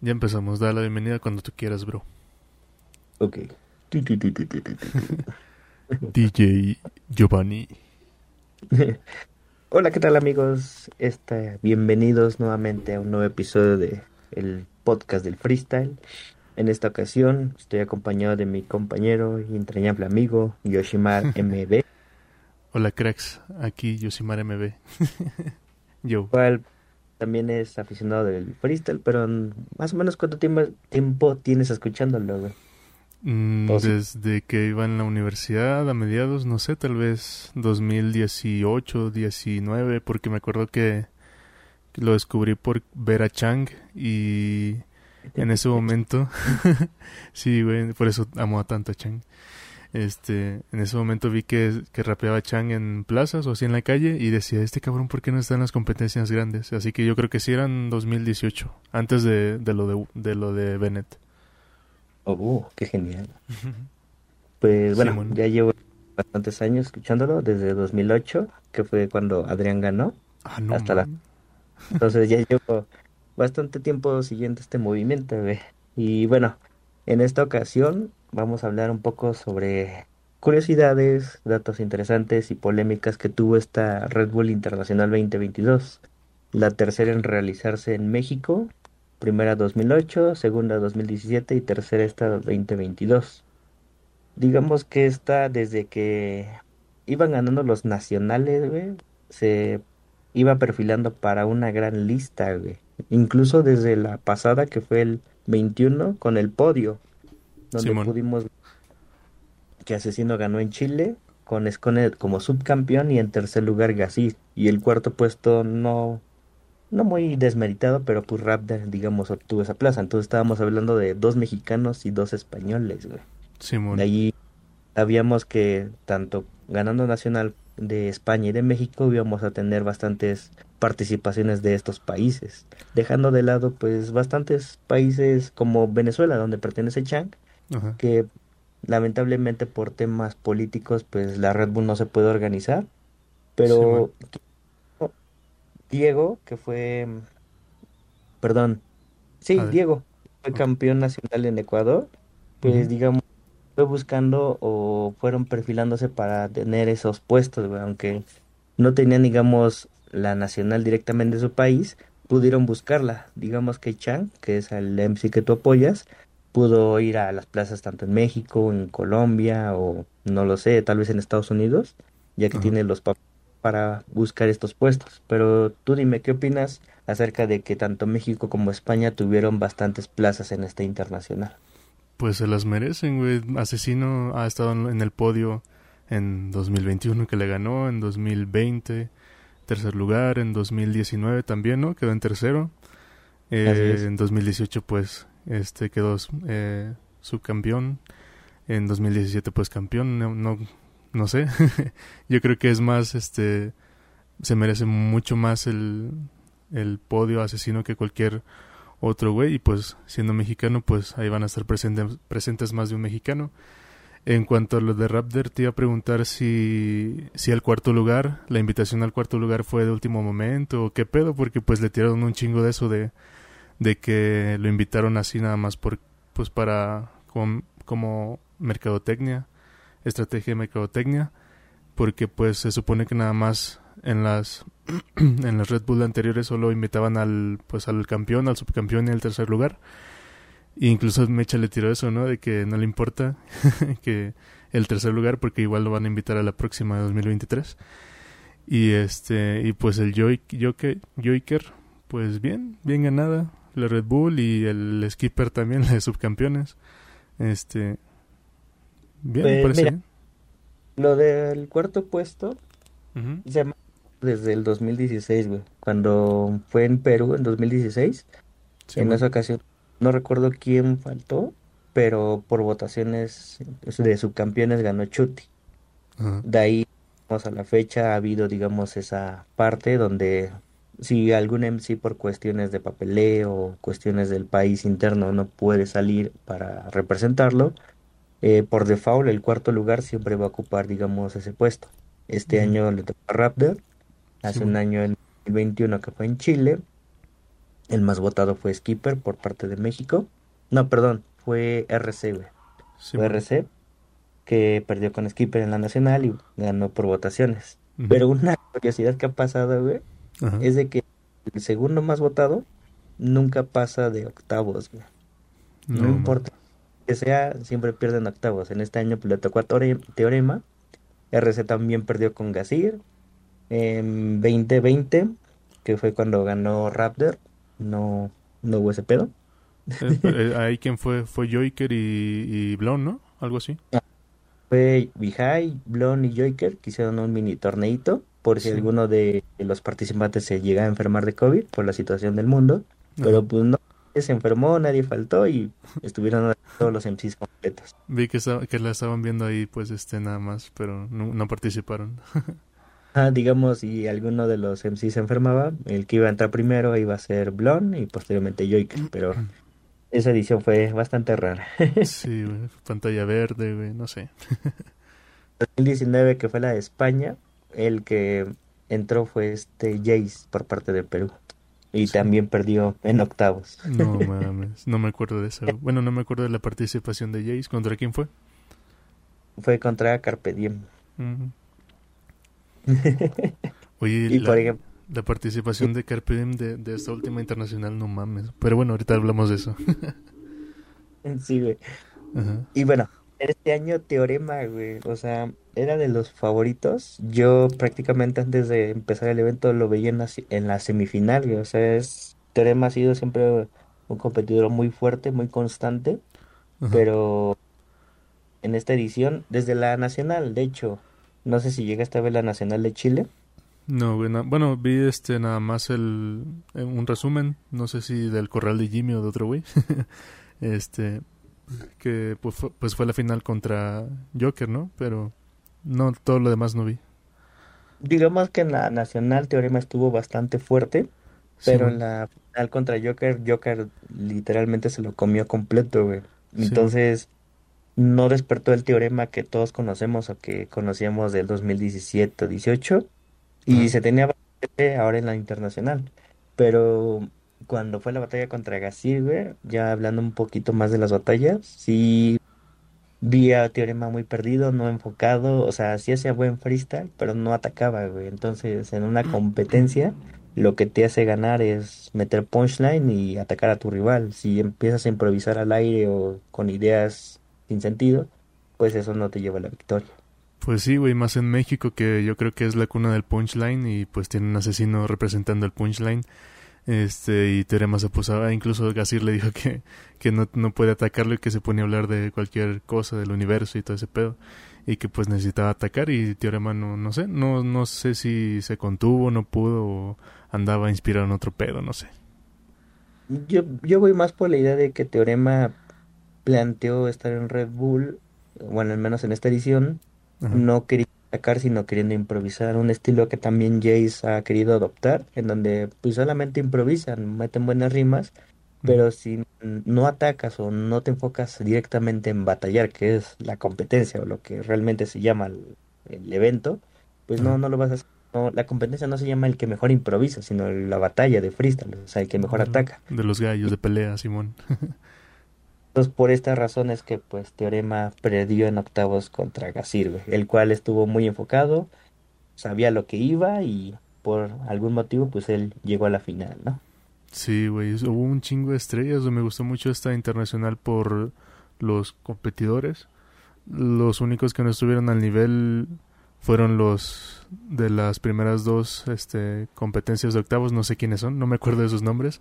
Ya empezamos, da la bienvenida cuando tú quieras, bro. Ok. DJ Giovanni. Hola, ¿qué tal amigos? Este, bienvenidos nuevamente a un nuevo episodio de el podcast del freestyle. En esta ocasión estoy acompañado de mi compañero y entrañable amigo Yoshimar MB. Hola, cracks. Aquí Yoshimar MB. Yo. También es aficionado del freestyle, pero más o menos cuánto tiempo, tiempo tienes escuchándolo, güey. Mm, desde que iba en la universidad a mediados, no sé, tal vez 2018, 19, porque me acuerdo que lo descubrí por ver a Chang y en ese momento, sí, güey, por eso amo a tanto a Chang. Este, en ese momento vi que, que rapeaba Chang en plazas o así en la calle y decía, este cabrón, ¿por qué no está en las competencias grandes? Así que yo creo que sí eran 2018, antes de, de, lo, de, de lo de Bennett. Oh, qué genial. Pues bueno, ya llevo bastantes años escuchándolo, desde 2008, que fue cuando Adrián ganó, ah, no, hasta la... Entonces ya llevo bastante tiempo siguiendo este movimiento. Y bueno, en esta ocasión vamos a hablar un poco sobre curiosidades, datos interesantes y polémicas que tuvo esta Red Bull Internacional 2022, la tercera en realizarse en México, primera 2008, segunda 2017 y tercera esta 2022. Digamos que esta desde que iban ganando los nacionales, se iba perfilando para una gran lista. Incluso desde la pasada que fue el 21 con el podio donde pudimos que Asesino ganó en Chile con Escone como subcampeón y en tercer lugar Gassi y el cuarto puesto no no muy desmeritado pero pues Raptor digamos obtuvo esa plaza. Entonces estábamos hablando de dos mexicanos y dos españoles güey. Simón. de ahí sabíamos que tanto ganando nacional de España y de México íbamos a tener bastantes participaciones de estos países. Dejando de lado pues bastantes países como Venezuela donde pertenece Chang que lamentablemente por temas políticos pues la Red Bull no se puede organizar. Pero Diego que fue perdón sí Diego fue campeón nacional en Ecuador pues digamos fue buscando o fueron perfilándose para tener esos puestos aunque no tenían digamos la nacional directamente de su país pudieron buscarla. Digamos que Chan que es el MC que tú apoyas pudo ir a las plazas tanto en México, en Colombia o no lo sé, tal vez en Estados Unidos, ya que tiene los papeles para buscar estos puestos. Pero tú dime, ¿qué opinas acerca de que tanto México como España tuvieron bastantes plazas en este internacional? Pues se las merecen, güey. Asesino ha estado en el podio en 2021 que le ganó, en 2020 tercer lugar, en 2019 también, ¿no? Quedó en tercero. Eh, en 2018 pues este quedó eh, subcampeón. En 2017 pues campeón, no, no, no sé. Yo creo que es más, este, se merece mucho más el, el podio asesino que cualquier otro güey. Y pues siendo mexicano pues ahí van a estar presentes, más de un mexicano. En cuanto a lo de Raptor, te iba a preguntar si, si el cuarto lugar, la invitación al cuarto lugar fue de último momento o qué pedo, porque pues le tiraron un chingo de eso de de que lo invitaron así nada más por pues para como, como mercadotecnia, estrategia de mercadotecnia, porque pues se supone que nada más en las en las Red Bull anteriores solo invitaban al pues al campeón, al subcampeón y al tercer lugar. E incluso Mecha le tiró eso, ¿no? De que no le importa que el tercer lugar porque igual lo van a invitar a la próxima de 2023. Y este y pues el Joker, pues bien, bien ganada la Red Bull y el skipper también, la de subcampeones. Este. Bien, pues, Lo del cuarto puesto se llama desde el 2016, güey. Cuando fue en Perú en 2016. en esa ocasión, no recuerdo quién faltó, pero por votaciones de subcampeones ganó Chuti. De ahí, a la fecha, ha habido, digamos, esa parte donde si algún MC por cuestiones de papeleo o cuestiones del país interno no puede salir para representarlo, eh, por default el cuarto lugar siempre va a ocupar, digamos, ese puesto. Este año le tocó a Raptor, hace un año, el 2021 que fue en Chile, El más votado fue Skipper por parte de México. No, perdón, fue RC, güey. fue RC, que perdió con Skipper en la nacional y ganó por votaciones. Pero una curiosidad que ha pasado, güey, es de que el segundo más votado nunca pasa de octavos, güey. No, importa que sea, siempre pierden octavos. En este año pues, le tocó a Teorema. RC también perdió con Gasir. En 2020, que fue cuando ganó Raptor, no, no hubo ese pedo. Eh, eh, ahí quien fue, fue Joiker y, y Blon, ¿no? Algo así. Ah, fue Vijay, Blon y Joiker que hicieron un mini torneito por si alguno de los participantes se llega a enfermar de COVID por la situación del mundo. Pero pues no, se enfermó, nadie faltó y estuvieron todos los MCs completos. Vi que, que la estaban viendo ahí, pues, este, nada más, pero no, participaron. ah, digamos, si alguno de los MCs se enfermaba, el que iba a entrar primero iba a ser Blon y posteriormente Joiker, pero esa edición fue bastante rara. sí, pantalla verde, no sé. 2019, que fue la de España, el que entró fue este Jace por parte de Perú. Y también perdió en octavos. No mames, no me acuerdo de eso. Bueno, no me acuerdo de la participación de Jace. ¿Contra quién fue? Fue contra Carpe Diem. Oye, la, la, participación de Carpe Diem de, esta última internacional, no mames. Pero bueno, ahorita hablamos de eso. sí, güey. Y bueno, este año Teorema, güey, o sea, era de los favoritos. Yo prácticamente antes de empezar el evento lo veía en la, en la semifinal, güey. O sea, es, Teorema ha sido siempre un competidor muy fuerte, muy constante, pero en esta edición, desde la nacional, de hecho, no sé si llega esta vez la nacional de Chile. No, bueno, bueno, vi este nada más el eh, un resumen, no sé si del Corral de Jimmy o de otro güey. este, que pues fue, pues fue la final contra Joker, ¿no? Pero no, todo lo demás no vi. Digamos que en la nacional Teorema estuvo bastante fuerte, pero en la final contra Joker, Joker literalmente se lo comió completo, güey. Entonces, no despertó el teorema que todos conocemos o que conocíamos del 2017-18 y se tenía ahora en la internacional. Pero cuando fue la batalla contra Gasir, ya hablando un poquito más de las batallas, sí vi a Teorema muy perdido, no enfocado, o sea, sí hacía buen freestyle, pero no atacaba, güey. Entonces, en una competencia, lo que te hace ganar es meter punchline y atacar a tu rival. Si empiezas a improvisar al aire o con ideas sin sentido, pues eso no te lleva a la victoria. Pues sí, güey, más en México que yo creo que es la cuna del punchline y pues tiene un asesino representando el punchline. Este, y Teorema se puso, ah, incluso Gasir le dijo que, que no, no puede atacarlo y que se ponía a hablar de cualquier cosa del universo y todo ese pedo. Y que pues necesitaba atacar y Teorema no, no sé, no, no sé si se contuvo, no pudo o andaba inspirado en otro pedo, no sé. Yo, yo voy más por la idea de que Teorema planteó estar en Red Bull, bueno, al menos en esta edición, no quería atacar, sino queriendo improvisar. Un estilo que también Jace ha querido adoptar, en donde pues solamente improvisan, meten buenas rimas, pero si no atacas o no te enfocas directamente en batallar, que es la competencia o lo que realmente se llama el, evento, pues no, no lo vas a hacer. la competencia no se llama el que mejor improvisa, sino la batalla de freestyle, o sea, el que mejor ataca. De los gallos de pelea, Simón. Por estas razones que pues Teorema perdió en octavos contra Gasir, el cual estuvo muy enfocado, sabía lo que iba y por algún motivo pues él llegó a la final, ¿no? Sí, güey, hubo un chingo de estrellas, me gustó mucho esta internacional por los competidores. Los únicos que no estuvieron al nivel fueron los de las primeras dos este, competencias de octavos, no sé quiénes son, no me acuerdo de sus nombres,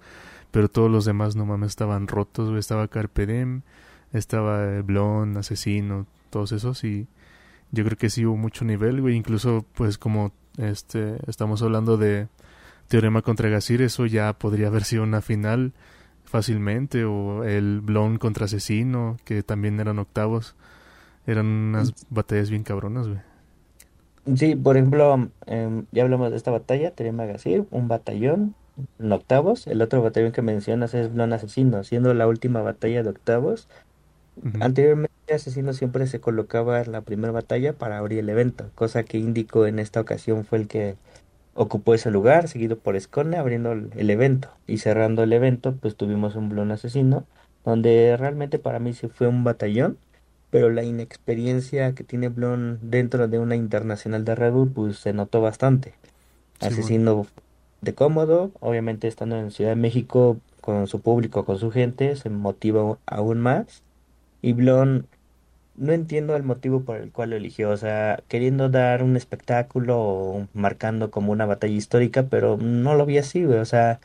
pero todos los demás no mames estaban rotos, Estaba Carpedem, estaba Blon, Asesino, todos esos y yo creo que sí hubo mucho nivel, güey. Incluso, pues, como este estamos hablando de Teorema contra Gasir, eso ya podría haber sido una final fácilmente. O el Blon contra Asesino, que también eran octavos. Eran unas batallas bien cabronas, güey. Sí, por ejemplo, em, ya hablamos de esta batalla, Gasir, un batallón, en octavos. El otro batallón que mencionas es Blon Asesino, siendo la última batalla de octavos. Anteriormente Asesino siempre se colocaba en la primera batalla para abrir el evento, cosa que indicó en esta ocasión fue el que ocupó ese lugar, seguido por Escone abriendo el evento. Y cerrando el evento, pues tuvimos un Blon asesino, donde realmente para mí sí fue un batallón, pero la inexperiencia que tiene Blon dentro de una internacional de Red Bull, pues se notó bastante. asesino de cómodo, obviamente estando en Ciudad de México con su público, con su gente, se motiva aún más. Y Blon no entiendo el motivo por el cual lo eligió, o sea, queriendo dar un espectáculo o marcando como una batalla histórica, pero no lo vi así, güey, o sea,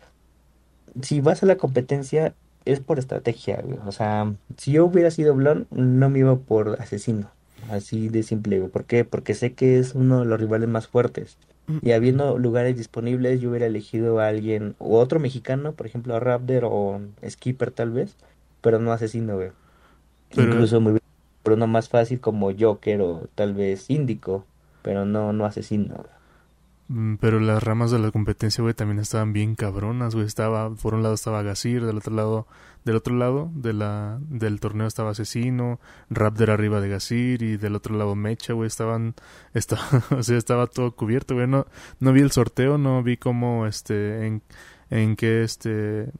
si vas a la competencia es por estrategia, güey, o sea, si yo hubiera sido Blon, no me iba por asesino, así de simple, güey, ¿por qué? Porque sé que es uno de los rivales más fuertes. Mm. Y habiendo lugares disponibles, yo hubiera elegido a alguien, o otro mexicano, por ejemplo, a Raptor o Skipper tal vez, pero no asesino, güey. Incluso muy pero uno más fácil como Joker o tal vez Índico, pero no, no asesino. Mm, pero las ramas de la competencia, güey, también estaban bien cabronas, güey. Estaba, por un lado estaba Gasir, del otro lado, del otro lado de la, del torneo estaba Asesino, Raptor arriba de Gasir y del otro lado Mecha, güey. Estaban, estaba, o sea, estaba todo cubierto, güey. No, no vi el sorteo, no vi cómo, este, en, en qué, este,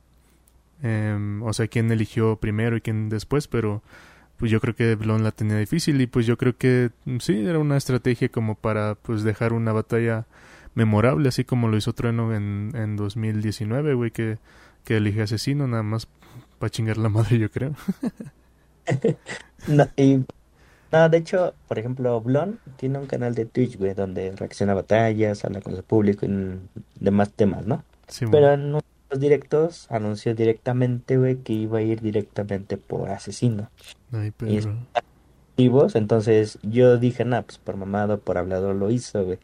em, o sea, quién eligió primero y quién después, pero pues yo creo que Blon la tenía difícil y pues yo creo que mm, sí, era una estrategia como para pues dejar una batalla memorable, así como lo hizo Trueno en, en 2019, güey, que, que elige asesino nada más para chingar la madre, yo creo. no, y, no, de hecho, por ejemplo, Blon tiene un canal de Twitch, güey, donde reacciona a batallas, habla con su público y demás temas, ¿no? Sí, Pero no directos anunció directamente, güey, que iba a ir directamente por asesino. Ay, Y entonces yo dije, nah, pues por mamado, por hablador lo hizo, güey.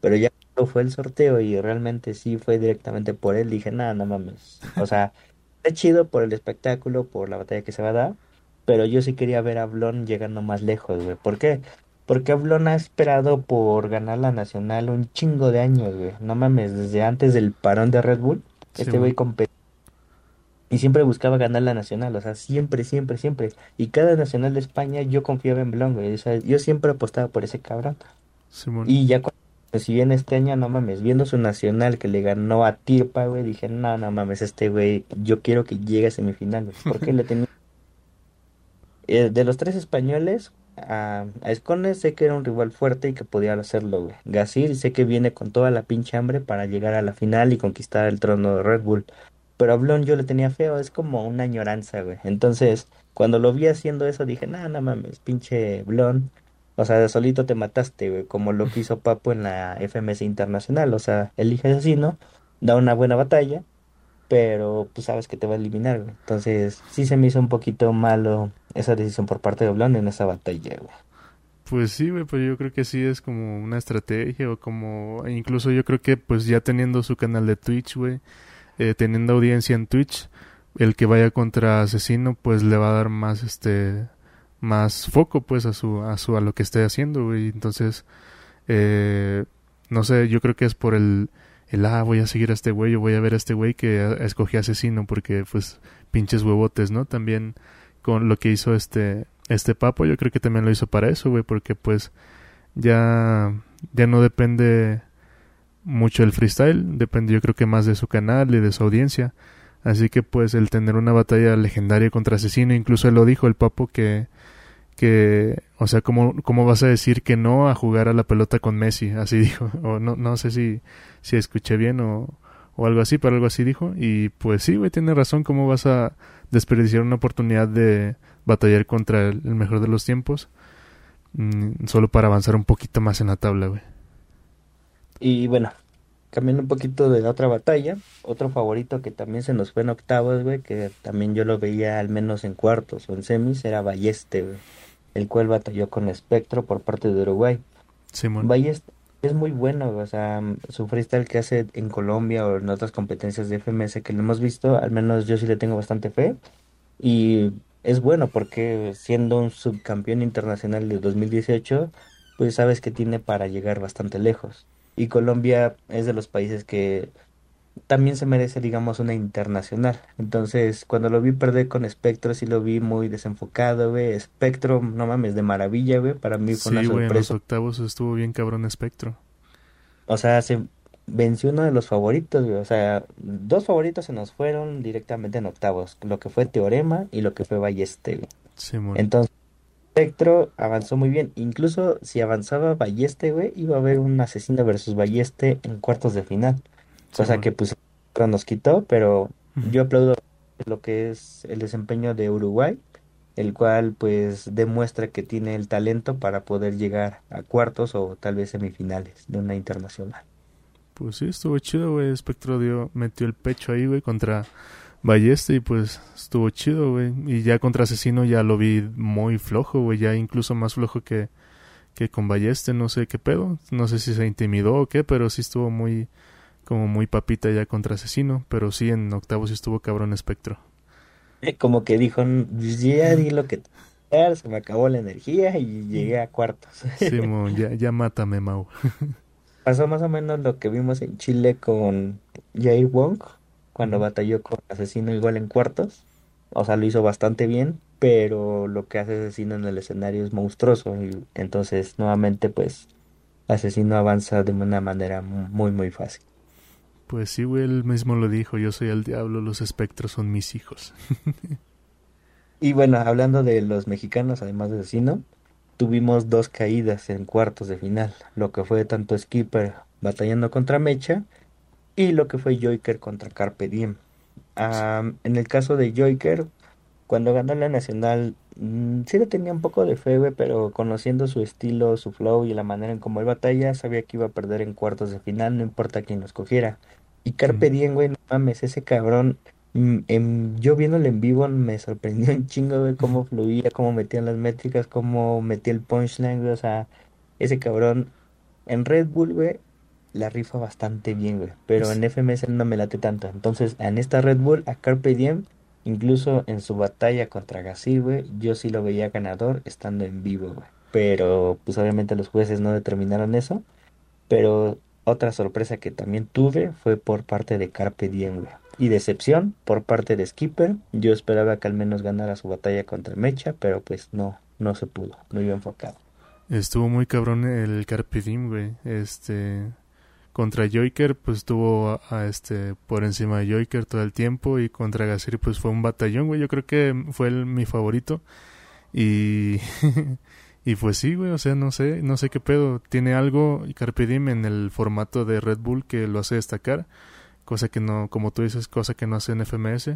Pero ya fue el sorteo y realmente sí fue directamente por él, dije, nada, no mames. O sea, es chido por el espectáculo, por la batalla que se va a dar, pero yo sí quería ver a Blon llegando más lejos, güey. ¿Por qué? Porque Blon ha esperado por ganar la nacional un chingo de años, güey. No mames, desde antes del parón de Red Bull este güey competía. Y siempre buscaba ganar la nacional, o sea, siempre, siempre, siempre. Y cada nacional de España yo confiaba en Blon, güey. O sea, yo siempre apostaba por ese cabrón. Y ya cuando si bien este año, no mames, viendo su nacional que le ganó a Tirpa, güey, dije, no, no mames, este güey, yo quiero que llegue a semifinales. Porque le tenía... Eh, de los tres españoles, a, a Escone sé que era un rival fuerte y que podía hacerlo, güey. Gasir sé que viene con toda la pinche hambre para llegar a la final y conquistar el trono de Red Bull. Pero a Blon yo le tenía feo, es como una añoranza, güey. Entonces, cuando lo vi haciendo eso, dije, no, no mames, pinche Blon. O sea, solito te mataste, güey, como lo que hizo Papo en la FMS Internacional. O sea, elige asesino, da una buena batalla, pero pues sabes que te va a eliminar, güey. Entonces, sí se me hizo un poquito malo esa decisión por parte de Blon en esa batalla, güey. Pues sí, güey, pues yo creo que sí es como una estrategia o como... Incluso yo creo que pues ya teniendo su canal de Twitch, güey, eh, teniendo audiencia en Twitch, el que vaya contra Asesino pues le va a dar más, este, más foco pues a su, a su, a lo que esté haciendo, güey. Entonces, eh, no sé, yo creo que es por el el, ah, voy a seguir a este güey, o voy a ver a este güey que escogí asesino, porque, pues, pinches huevotes, ¿no? También con lo que hizo este, este papo, yo creo que también lo hizo para eso, güey, porque, pues, ya, ya no depende mucho el freestyle, depende yo creo que más de su canal y de su audiencia. Así que, pues, el tener una batalla legendaria contra asesino, incluso él lo dijo, el papo, que que, o sea, ¿cómo, ¿cómo vas a decir que no a jugar a la pelota con Messi? Así dijo, o no, no sé si, si escuché bien o, o algo así, pero algo así dijo. Y pues sí, güey, tiene razón, ¿cómo vas a desperdiciar una oportunidad de batallar contra el, mejor de los tiempos? Mm, solo para avanzar un poquito más en la tabla, güey. Y bueno, cambiando un poquito de la otra batalla, otro favorito que también se nos fue en octavos, güey, que también yo lo veía al menos en cuartos o en semis, era Balleste, güey el cual batalló con Espectro por parte de Uruguay. Simón. Valle es muy bueno, o sea, su freestyle que hace en Colombia o en otras competencias de FMS que lo hemos visto, al menos yo sí le tengo bastante fe. Y es bueno porque siendo un subcampeón internacional de 2018, pues sabes que tiene para llegar bastante lejos. Y Colombia es de los países que también se merece, digamos, una internacional. Entonces, cuando lo vi perder con Spectro, sí lo vi muy desenfocado, güey. Spectro, no mames, de maravilla, güey. Para mí fue una sorpresa. en los octavos estuvo bien cabrón Spectro. O sea, se, venció uno de los favoritos, güey. O sea, dos favoritos se nos fueron directamente en octavos. Lo que fue Teorema y lo que fue Balleste, güey. Sí. Entonces, Spectro avanzó muy bien. Incluso si avanzaba Balleste, güey, iba a haber un asesino versus Balleste en cuartos de final. Cosa Simón. que pues nos quitó, pero yo aplaudo lo que es el desempeño de Uruguay, el cual pues demuestra que tiene el talento para poder llegar a cuartos o tal vez semifinales de una internacional. Pues sí, estuvo chido, güey. Spectro dio, metió el pecho ahí, güey, contra Balleste y pues estuvo chido, güey. Y ya contra Asesino ya lo vi muy flojo, güey. Ya incluso más flojo que, que con Balleste, no sé qué pedo. No sé si se intimidó o qué, pero sí estuvo muy, como muy papita ya contra Asesino. Pero sí, en octavos sí estuvo cabrón Spectro. Como que dijo, ya di lo que se me acabó la energía y llegué a cuartos. Simón, ya, ya mátame, Mau. Pasó más o menos lo que vimos en Chile con Jair Wong, cuando batalló con Asesino igual en cuartos. O sea, lo hizo bastante bien, pero lo que hace Asesino en el escenario es monstruoso. Y entonces, nuevamente, pues, Asesino avanza de una manera muy, muy fácil. Pues sí, él mismo lo dijo. Yo soy el diablo, los espectros son mis hijos. Y bueno, hablando de los mexicanos, además de Asesino, tuvimos dos caídas en cuartos de final. Lo que fue tanto Skipper batallando contra Mecha y lo que fue Joiker contra Carpe Diem. Am, en el caso de Joiker, cuando ganó la Nacional, mm, sí le tenía un poco de fe, pero conociendo su estilo, su flow y la manera en cómo él batalla, sabía que iba a perder en cuartos de final, no importa quién lo escogiera. Y Carpe. Diem, güey, no mames, ese cabrón, mm, em, yo viéndolo en vivo me sorprendió un chingo, güey, cómo fluía, cómo metían las métricas, cómo metía el punchline, güey, o sea, ese cabrón en Red Bull, güey, la rifa bastante bien, güey, pero en FMS no me late tanto. Entonces, en esta Red Bull, a Carpe Diem, incluso en su batalla contra Gassi, güey, yo sí lo veía ganador estando en vivo, güey. Pero, pues obviamente los jueces no determinaron eso. Pero otra sorpresa que también tuve fue por parte de Carpe Diem, güey. Y decepción por parte de Skipper. Yo esperaba que al menos ganara su batalla contra Mecha, pero pues no, no se pudo, no iba enfocado. Estuvo muy cabrón el Carpe Diem, güey. Este. Contra Joiker, pues estuvo a, este por encima de Joiker todo el tiempo. Y contra Gasiri, pues fue un batallón, güey. Yo creo que fue mi favorito. Y. y pues sí, güey. O sea, no sé, no sé qué pedo. Tiene algo Carpe Diem en el formato de Red Bull que lo hace destacar. Cosa que no, como tú dices, cosa que no hace en FMS.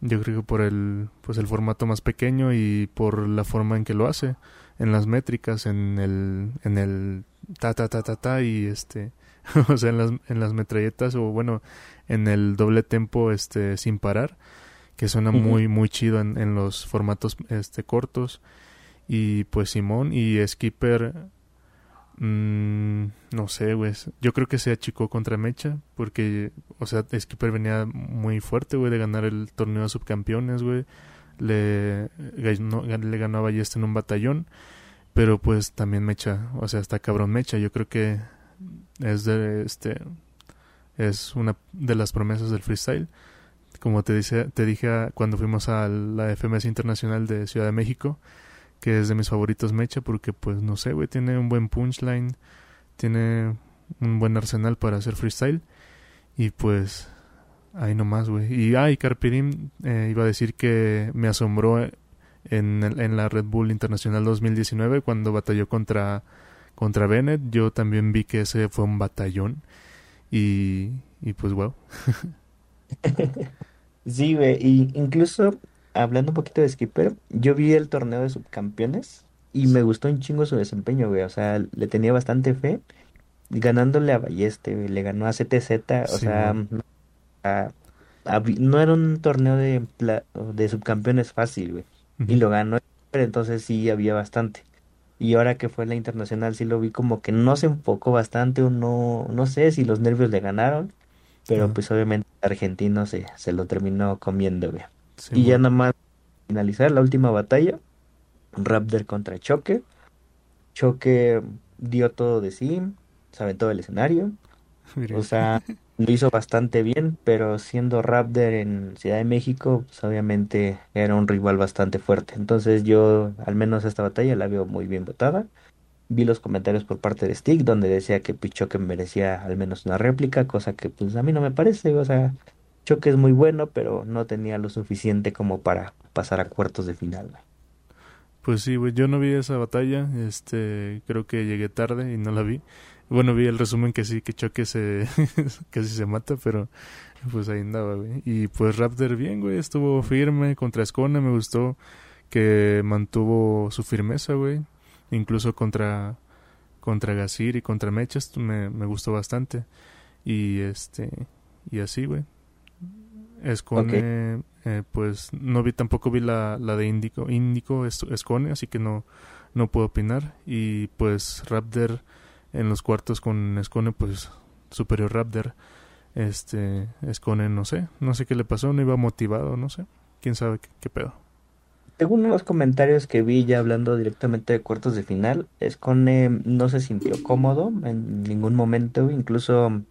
Yo creo que por el, pues el formato más pequeño y por la forma en que lo hace en las métricas, en el, en el ta ta ta ta ta y este, o sea, en las, en las metralletas o bueno, en el doble tempo este sin parar, que suena muy muy chido en, en los formatos este cortos y pues Simón y Skipper mm, no sé, güey, yo creo que se achicó contra Mecha porque, o sea, Skipper venía muy fuerte, güey, de ganar el torneo de subcampeones, güey le ganó, le ganó a Ballesta en un batallón, pero pues también Mecha, o sea, está cabrón Mecha, yo creo que es de este es una de las promesas del freestyle. Como te dice, te dije cuando fuimos a la FMS Internacional de Ciudad de México, que es de mis favoritos Mecha porque pues no sé, güey, tiene un buen punchline, tiene un buen arsenal para hacer freestyle y pues Ahí nomás, güey. Y, ah, y Carpe Diem, eh, iba a decir que me asombró en, el- en la Red Bull Internacional 2019 cuando batalló contra, contra Bennett. Yo también vi que ese fue un batallón. Y, y pues, wow. Sí, güey, y incluso hablando un poquito de Skipper, yo vi el torneo de subcampeones y me gustó un chingo su desempeño, güey, o sea, le tenía bastante fe, ganándole a Balleste, güey, le ganó a CTZ, o Sí, sea, man. a- a- no era un torneo de, de subcampeones fácil, güey, y lo ganó, pero entonces sí había bastante. Y ahora que fue la internacional sí lo vi como que no se enfocó bastante o no, no sé si los nervios le ganaron, pero pues obviamente el argentino se, se lo terminó comiendo, güey. Sí, Y ya nada más finalizar la última batalla, Raptor contra Choque. Choque dio todo de sí, se aventó el escenario, Mira. o sea, lo hizo bastante bien, pero siendo Raptor en Ciudad de México, pues obviamente era un rival bastante fuerte. Entonces yo, al menos esta batalla, la veo muy bien votada. vi los comentarios por parte de Stick donde decía que pues, Choque merecía al menos una réplica, cosa que pues a mí no me parece, o sea, Choque es muy bueno, pero no tenía lo suficiente como para pasar a cuartos de final. Pues sí, güey, yo no vi esa batalla, este, creo que llegué tarde y no la vi. Bueno, vi el resumen que sí, que Choque se casi se mata, pero pues ahí andaba, güey. Y pues Raptor bien, güey, estuvo firme contra Escona, me gustó que mantuvo su firmeza, güey. Incluso contra contra Gasir y contra Mechas me, me gustó bastante. Y este y así, güey. Escone eh, pues no vi tampoco vi la, la de Índico, Índico Escone, así que no no puedo opinar. Y pues Raptor en los cuartos con Escone pues superior Raptor este Escone no sé no sé qué le pasó no iba motivado no sé quién sabe qué, pedo. Según los comentarios que vi ya hablando directamente de cuartos de final Escone no se sintió cómodo en ningún momento incluso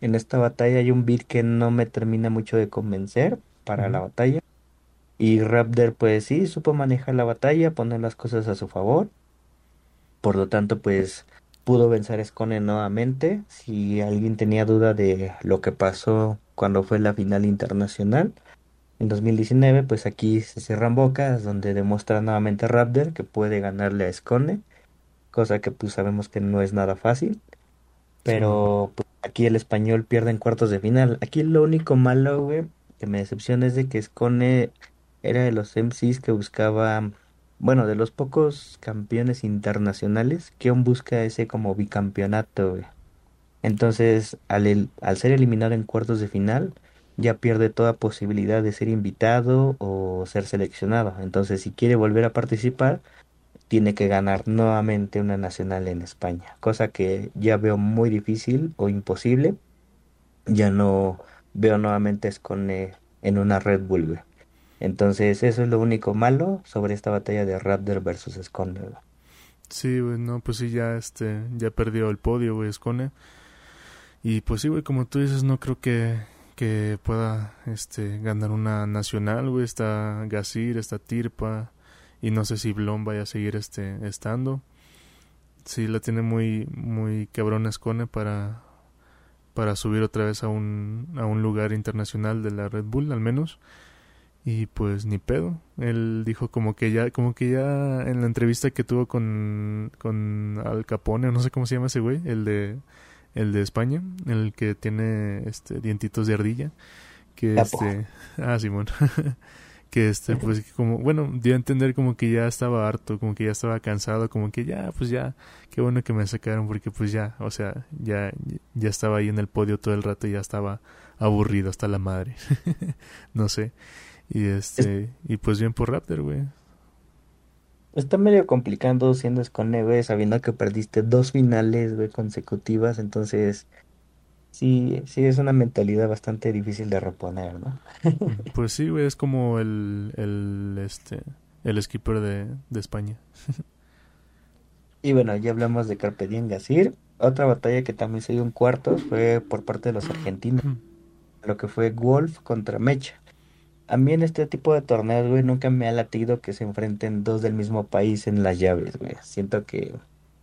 en esta batalla hay un beat que no me termina mucho de convencer para la batalla y Raptor pues sí supo manejar la batalla poner las cosas a su favor por lo tanto pues pudo vencer a Scone nuevamente. Si alguien tenía duda de lo que pasó cuando fue la final internacional en 2019, pues aquí se cierran bocas, donde demuestra nuevamente Raptor que puede ganarle a Scone, cosa que pues sabemos que no es nada fácil. Pero pues, aquí el español pierde en cuartos de final. Aquí lo único malo, güey, que me decepciona es de que Scone era de los MCs que buscaba bueno, de los pocos campeones internacionales que aún busca ese como bicampeonato. Entonces, al, al ser eliminado en cuartos de final, ya pierde toda posibilidad de ser invitado o ser seleccionado. Entonces, si quiere volver a participar, tiene que ganar nuevamente una nacional en España, cosa que ya veo muy difícil o imposible. Ya no veo nuevamente con en una Red Bull. Entonces, eso es lo único malo sobre esta batalla de Raptor versus Scone. Sí, güey, no, pues sí, ya, este, ya perdió el podio, güey, Scone. Y pues sí, güey, como tú dices, no creo que, que pueda, este, ganar una nacional, güey. Está Gasir, está Tirpa, y no sé si Blon vaya a seguir, este, estando. Sí, la tiene muy, muy cabrón Scone para, para subir otra vez a un, a un lugar internacional de la Red Bull, al menos. Y pues ni pedo. Él dijo como que ya, como que ya en la entrevista que tuvo con, con Al Capone, o no sé cómo se llama ese güey, el de, el de España, el que tiene este dientitos de ardilla, que este, ah Simón, que este pues como, bueno, dio a entender como que ya estaba harto, como que ya estaba cansado, como que ya, pues ya, qué bueno que me sacaron porque pues ya, o sea, ya, ya estaba ahí en el podio todo el rato y ya estaba aburrido hasta la madre, no sé. Y este, y pues bien por Raptor, güey. Está medio complicando siendo Escone, güey, sabiendo que perdiste dos finales, güey, consecutivas, entonces sí, sí es una mentalidad bastante difícil de reponer, ¿no? pues sí, güey, es como el, el, este, el skipper de, de España. y bueno, ya hablamos de Carpe Diem Gasir. Otra batalla que también se dio un cuarto fue por parte de los argentinos, lo que fue Wolf contra Mecha. A mí en este tipo de torneos, güey, nunca me ha latido que se enfrenten dos del mismo país en las llaves, güey. Siento que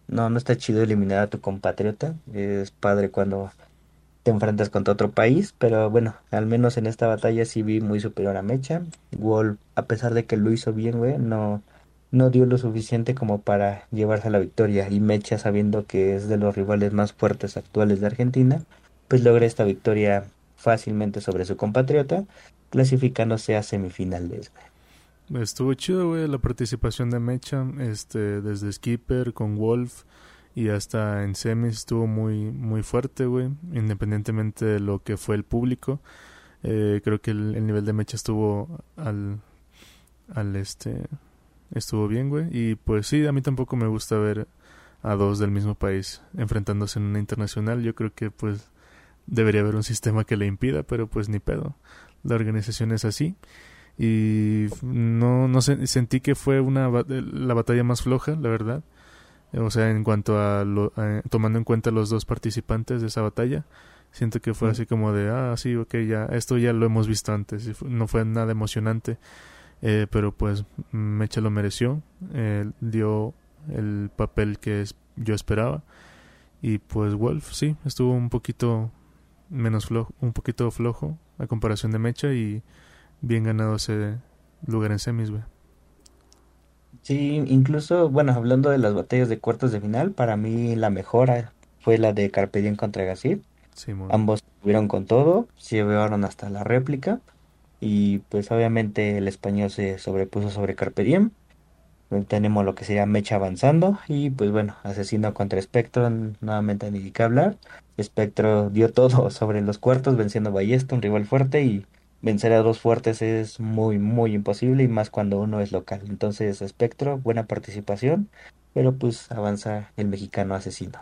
no, no está chido eliminar a tu compatriota. Es padre cuando te enfrentas contra otro país, pero bueno, al menos en esta batalla sí vi muy superior a Mecha. Wolf, a pesar de que lo hizo bien, güey, no, no dio lo suficiente como para llevarse a la victoria. Y Mecha, sabiendo que es de los rivales más fuertes actuales de Argentina, pues logra esta victoria fácilmente sobre su compatriota clasificándose a semifinales. Estuvo chido, güey, la participación de Mecha, este, desde Skipper con Wolf y hasta en semis estuvo muy, muy fuerte, güey, independientemente de lo que fue el público. Eh, creo que el, nivel de Mecha estuvo al, al este, estuvo bien, güey, y pues sí, a mí tampoco me gusta ver a dos del mismo país enfrentándose en una internacional. Yo creo que pues debería haber un sistema que le impida, pero pues ni pedo la organización es así y no no sentí que fue una la batalla más floja la verdad o sea en cuanto a, tomando en cuenta los dos participantes de esa batalla siento que fue así como de ah sí ok ya esto ya lo hemos visto antes no fue nada emocionante eh, pero pues Mecha lo mereció dio el papel que yo esperaba. Y pues Wolf sí, estuvo un poquito menos flojo, un poquito flojo a comparación de Mecha y bien ganado ese lugar en semis, güey. Sí, incluso, bueno, hablando de las batallas de cuartos de final, para mí la mejora fue la de Carpe Diem contra Gasir. Ambos estuvieron con todo, se llevaron hasta la réplica y pues obviamente el español se sobrepuso sobre Carpe Diem. Tenemos lo que sería Mecha avanzando y pues bueno, Asesino contra Spectro, nuevamente ni que hablar. Spectro dio todo sobre los cuartos, venciendo a Ballesta, un rival fuerte y vencer a dos fuertes es muy muy imposible y más cuando uno es local. Entonces Spectro, buena participación, pero pues avanza el mexicano Asesino.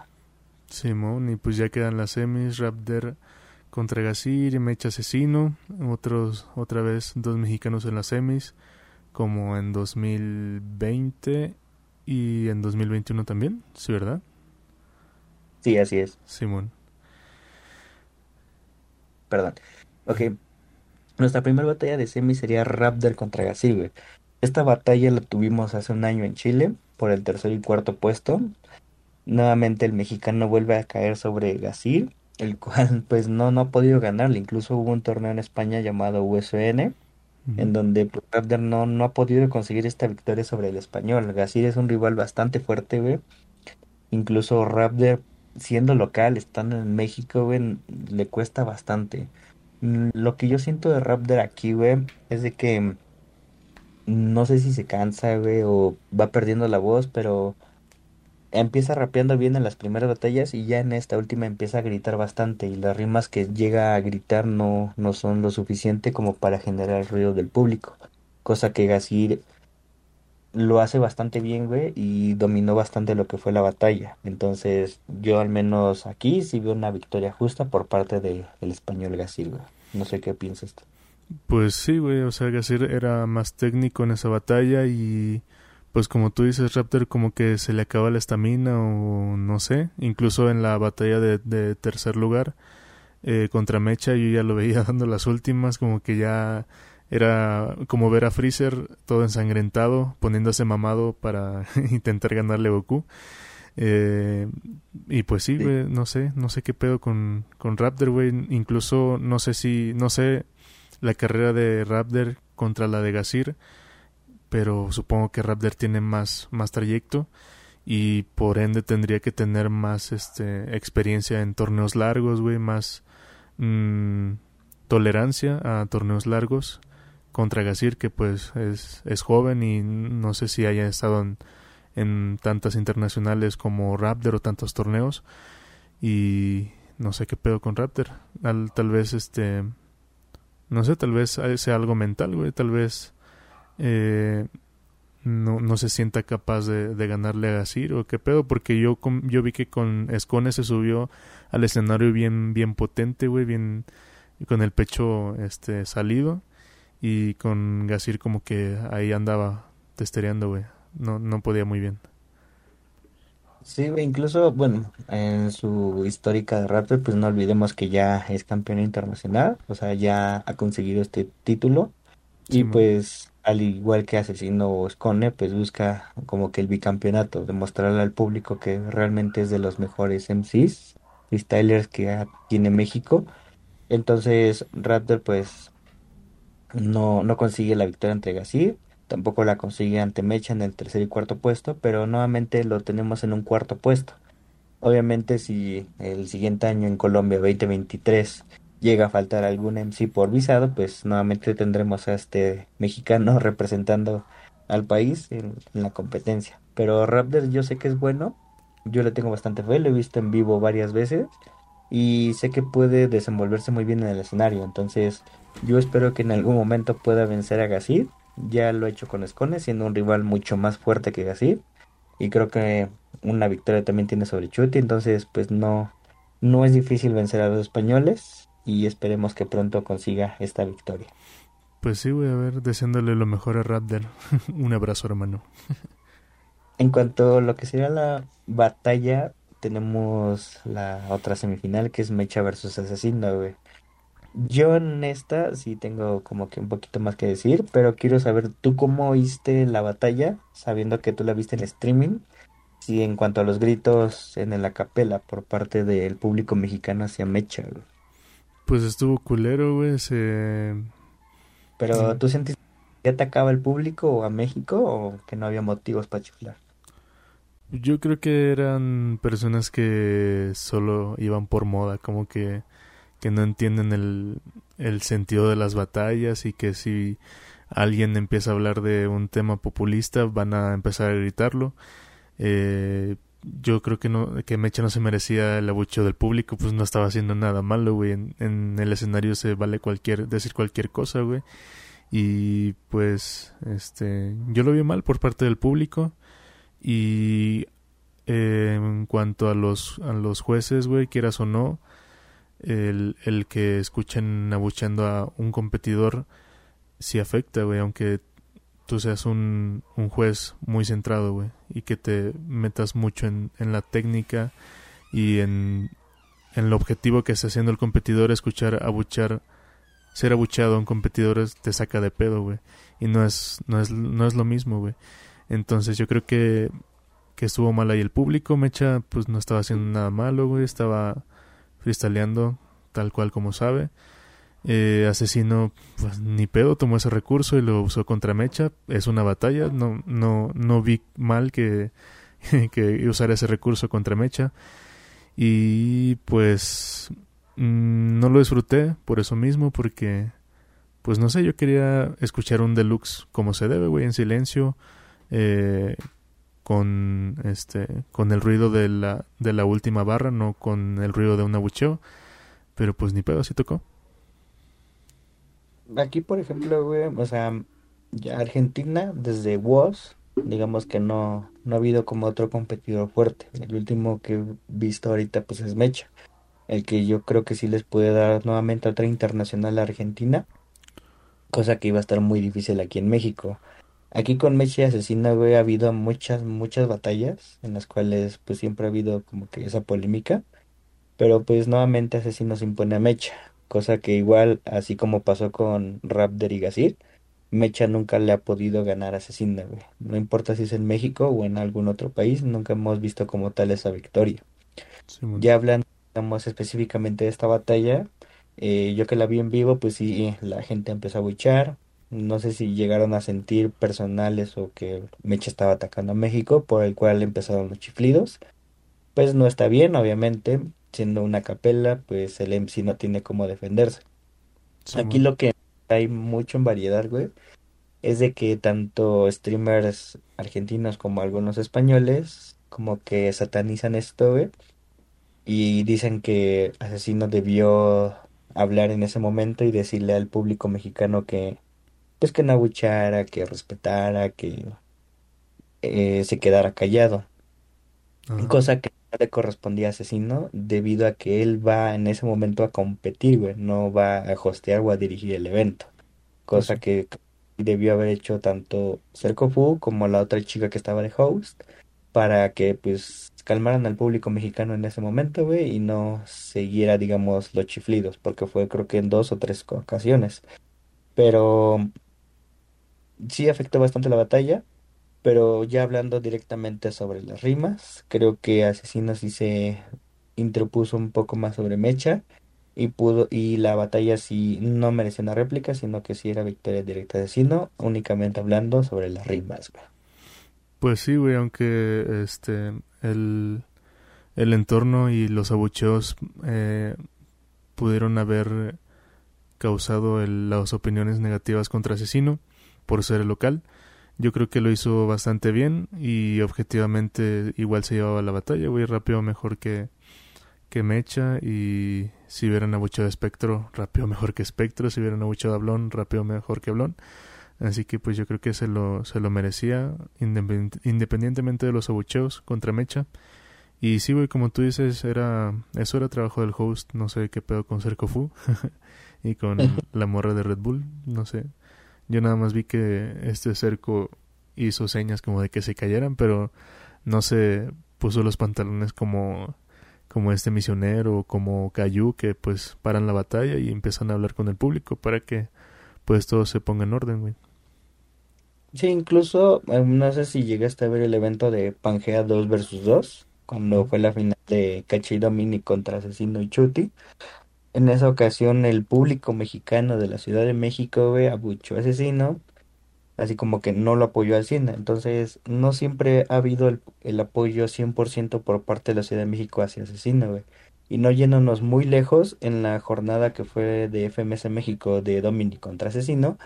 Simón, y pues ya quedan las semis, Raptor contra Gasir y Mecha Asesino, otros, otra vez dos mexicanos en las semis, como en 2020 y en 2021 también, ¿sí verdad? Sí, así es. Simón. Perdón. Ok. Nuestra primera batalla de semis sería Raptor contra Gasir, Esta batalla la tuvimos hace un año en Chile por el tercer y cuarto puesto. Nuevamente el mexicano vuelve a caer sobre Gasir, el cual pues no, no ha podido ganarle. Incluso hubo un torneo en España llamado USN, en donde pues, Raptor no, no ha podido conseguir esta victoria sobre el español. Gasir es un rival bastante fuerte, güey. Incluso Raptor, siendo local, estando en México, güey, le cuesta bastante. Mm, lo que yo siento de Raptor aquí, güey, es de que no sé si se cansa, güey, o va perdiendo la voz, pero empieza rapeando bien en las primeras batallas y ya en esta última empieza a gritar bastante y las rimas que llega a gritar no, no son lo suficiente como para generar el ruido del público. Cosa que Gasir lo hace bastante bien, güey, y dominó bastante lo que fue la batalla. Entonces, yo al menos aquí sí veo una victoria justa por parte del español Gasir, güey. No sé qué piensas tú. Pues sí, güey, o sea, Gasir era más técnico en esa batalla y pues como tú dices, Raptor como que se le acaba la estamina o no sé, incluso en la batalla de, tercer lugar eh, contra Mecha yo ya lo veía dando las últimas, como que ya era como ver a Freezer todo ensangrentado, poniéndose mamado para intentar ganarle a Goku. Eh, y pues sí, güey, no sé, no sé qué pedo con, con Raptor, güey. Incluso no sé si, no sé la carrera de Raptor contra la de Gasir pero supongo que Raptor tiene más, más trayecto y por ende tendría que tener más este, experiencia en torneos largos, güey, más mm, tolerancia a torneos largos contra Gasir, que pues es, es joven y no sé si haya estado en, tantas internacionales como Raptor o tantos torneos. Y no sé qué pedo con Raptor. tal vez este no sé, tal vez sea algo mental, güey, tal vez eh, no, no se sienta capaz de, ganarle a Gasir o qué pedo, porque yo, yo vi que con Escone se subió al escenario bien, bien potente, güey, bien con el pecho este salido y con Gasir como que ahí andaba testereando, güey. No, no podía muy bien. Sí, incluso, bueno, en su histórica de Raptor, pues no olvidemos que ya es campeón internacional, o sea, ya ha conseguido este título. y pues al igual que Asesino o Scone, pues busca como que el bicampeonato, demostrarle al público que realmente es de los mejores MCs, freestylers que tiene México. Entonces Raptor pues no, no consigue la victoria ante Gasir, tampoco la consigue ante Mecha en el tercer y cuarto puesto, pero nuevamente lo tenemos en un cuarto puesto. Obviamente si el siguiente año en Colombia 2023 llega a faltar algún MC por visado, pues nuevamente tendremos a este mexicano representando al país en, la competencia. Pero Raptor yo sé que es bueno, yo le tengo bastante fe, lo he visto en vivo varias veces y sé que puede desenvolverse muy bien en el escenario, entonces yo espero que en algún momento pueda vencer a Gasir, ya lo he hecho con Escone, siendo un rival mucho más fuerte que Gasir y creo que una victoria también tiene sobre Chuti, entonces pues no, no es difícil vencer a los españoles y esperemos que pronto consiga esta victoria. Pues sí, voy a ver, deseándole lo mejor a Raptor. Un abrazo, hermano. en cuanto a lo que sería la batalla, tenemos la otra semifinal que es Mecha versus Asesino, güey. Yo en esta sí tengo como que un poquito más que decir, pero quiero saber tú cómo oíste la batalla, sabiendo que tú la viste en streaming si en cuanto a los gritos en la capela por parte del público mexicano hacia Mecha, güey. Pues estuvo culero, güey, se... Pero tú sentiste que atacaba el público a México o que no había motivos para chiflar? Yo creo que eran personas que solo iban por moda, como que, que no entienden el, el sentido de las batallas y que si alguien empieza a hablar de un tema populista van a empezar a gritarlo. Eh, yo creo que no que Mecha no se merecía el abucheo del público, pues no estaba haciendo nada malo, güey. En, en el escenario se vale cualquier decir cualquier cosa, güey. Y pues este yo lo vi mal por parte del público y eh, en cuanto a los, a los jueces, güey, quieras o no, el, el que escuchen abucheando a un competidor sí afecta, güey, aunque tú seas un, un juez muy centrado, güey, y que te metas mucho en, en la técnica y en, en lo objetivo que está haciendo el competidor, escuchar abuchar, ser abucheado a un competidor te saca de pedo, güey, y no es, no es, no es lo mismo, güey. Entonces yo creo que, que estuvo mal ahí el público. Mecha pues no estaba haciendo nada malo, güey. Estaba freestyleando tal cual como sabe. Eh, asesino, pues ni pedo, tomó ese recurso y lo usó contra Mecha. Es una batalla. No, no, no vi mal que, que usara ese recurso contra Mecha. Y pues mm, no lo disfruté por eso mismo, porque pues no sé, yo quería escuchar un deluxe como se debe, güey, en silencio eh, con este con el ruido de la de la última barra no con el ruido de un abucheo. Pero pues ni pedo así tocó. Aquí por ejemplo güey o sea Argentina desde WOS digamos que no no ha habido como otro competidor fuerte. El último que he visto ahorita pues es Mecha el que yo creo que sí les puede dar nuevamente otra internacional a Argentina cosa que iba a estar muy difícil aquí en México Aquí con Mecha y Asesina, güey, ha habido muchas, muchas batallas en las cuales pues siempre ha habido como que esa polémica. Pero pues nuevamente Asesino se impone a Mecha. Cosa que igual, así como pasó con Raptor y Gazir, Mecha nunca le ha podido ganar a Asesina, güey. No importa si es en México o en algún otro país, nunca hemos visto como tal esa victoria. ya hablando específicamente de esta batalla, eh, yo que la vi en vivo, pues sí, la gente empezó a buchar, no sé si llegaron a sentir personales o que Mecha estaba atacando a México, por el cual empezaron los chiflidos. Pues no está bien, obviamente, siendo una capela, pues el MC no tiene cómo defenderse. Aquí lo que hay mucho en variedad, güey, es de que tanto streamers argentinos como algunos españoles, como que satanizan esto, güey, y dicen que Asesino debió hablar en ese momento y decirle al público mexicano que pues que no abuchara, que respetara, que eh, se quedara callado. Cosa que no le correspondía a Asesino debido a que él va en ese momento a competir, güey, no va a hostear o a dirigir el evento. Cosa que debió haber hecho tanto Fu como la otra chica que estaba de host para que pues calmaran al público mexicano en ese momento, güey, y no siguiera, digamos, los chiflidos, porque fue creo que en dos o tres ocasiones. Pero sí afectó bastante la batalla, pero ya hablando directamente sobre las rimas, creo que Asesino sí se interpuso un poco más sobre Mecha y pudo y la batalla sí no mereció una réplica, sino que sí era victoria directa de Asesino, únicamente hablando sobre las rimas, Pues sí, güey, aunque este el, el entorno y los abucheos eh, pudieron haber causado las opiniones negativas contra Asesino por ser el local. Yo creo que lo hizo bastante bien y objetivamente igual se llevaba la batalla, güey, rápido mejor que, que Mecha y si hubieran abuchado a Espectro, rápido mejor que Espectro, si hubieran abuchado a Blon, rápido mejor que Blon. Así que pues yo creo que se lo, se lo merecía independientemente de los abucheos contra Mecha. Y sí, güey, como tú dices, era eso era trabajo del host, no sé qué pedo con Fu y con la morra de Red Bull, no sé. Yo nada más vi que este cerco hizo señas como de que se cayeran, pero no se puso los pantalones como como este misionero o como Cayu que pues paran la batalla y empiezan a hablar con el público para que pues todo se ponga en orden, güey. Sí, incluso, eh, no sé si llegaste a ver el evento de Pangea 2 versus 2, cuando fue la final de Cachi Domini contra Asesino y Chuti. En esa ocasión, el público mexicano de la Ciudad de México, güey, abuchó a Asesino, así como que no lo apoyó al cine. Entonces, no siempre ha habido el, el apoyo 100% por parte de la Ciudad de México hacia Asesino, güey. Y no yéndonos muy lejos, en la jornada que fue de FMS México de Domini contra Asesino,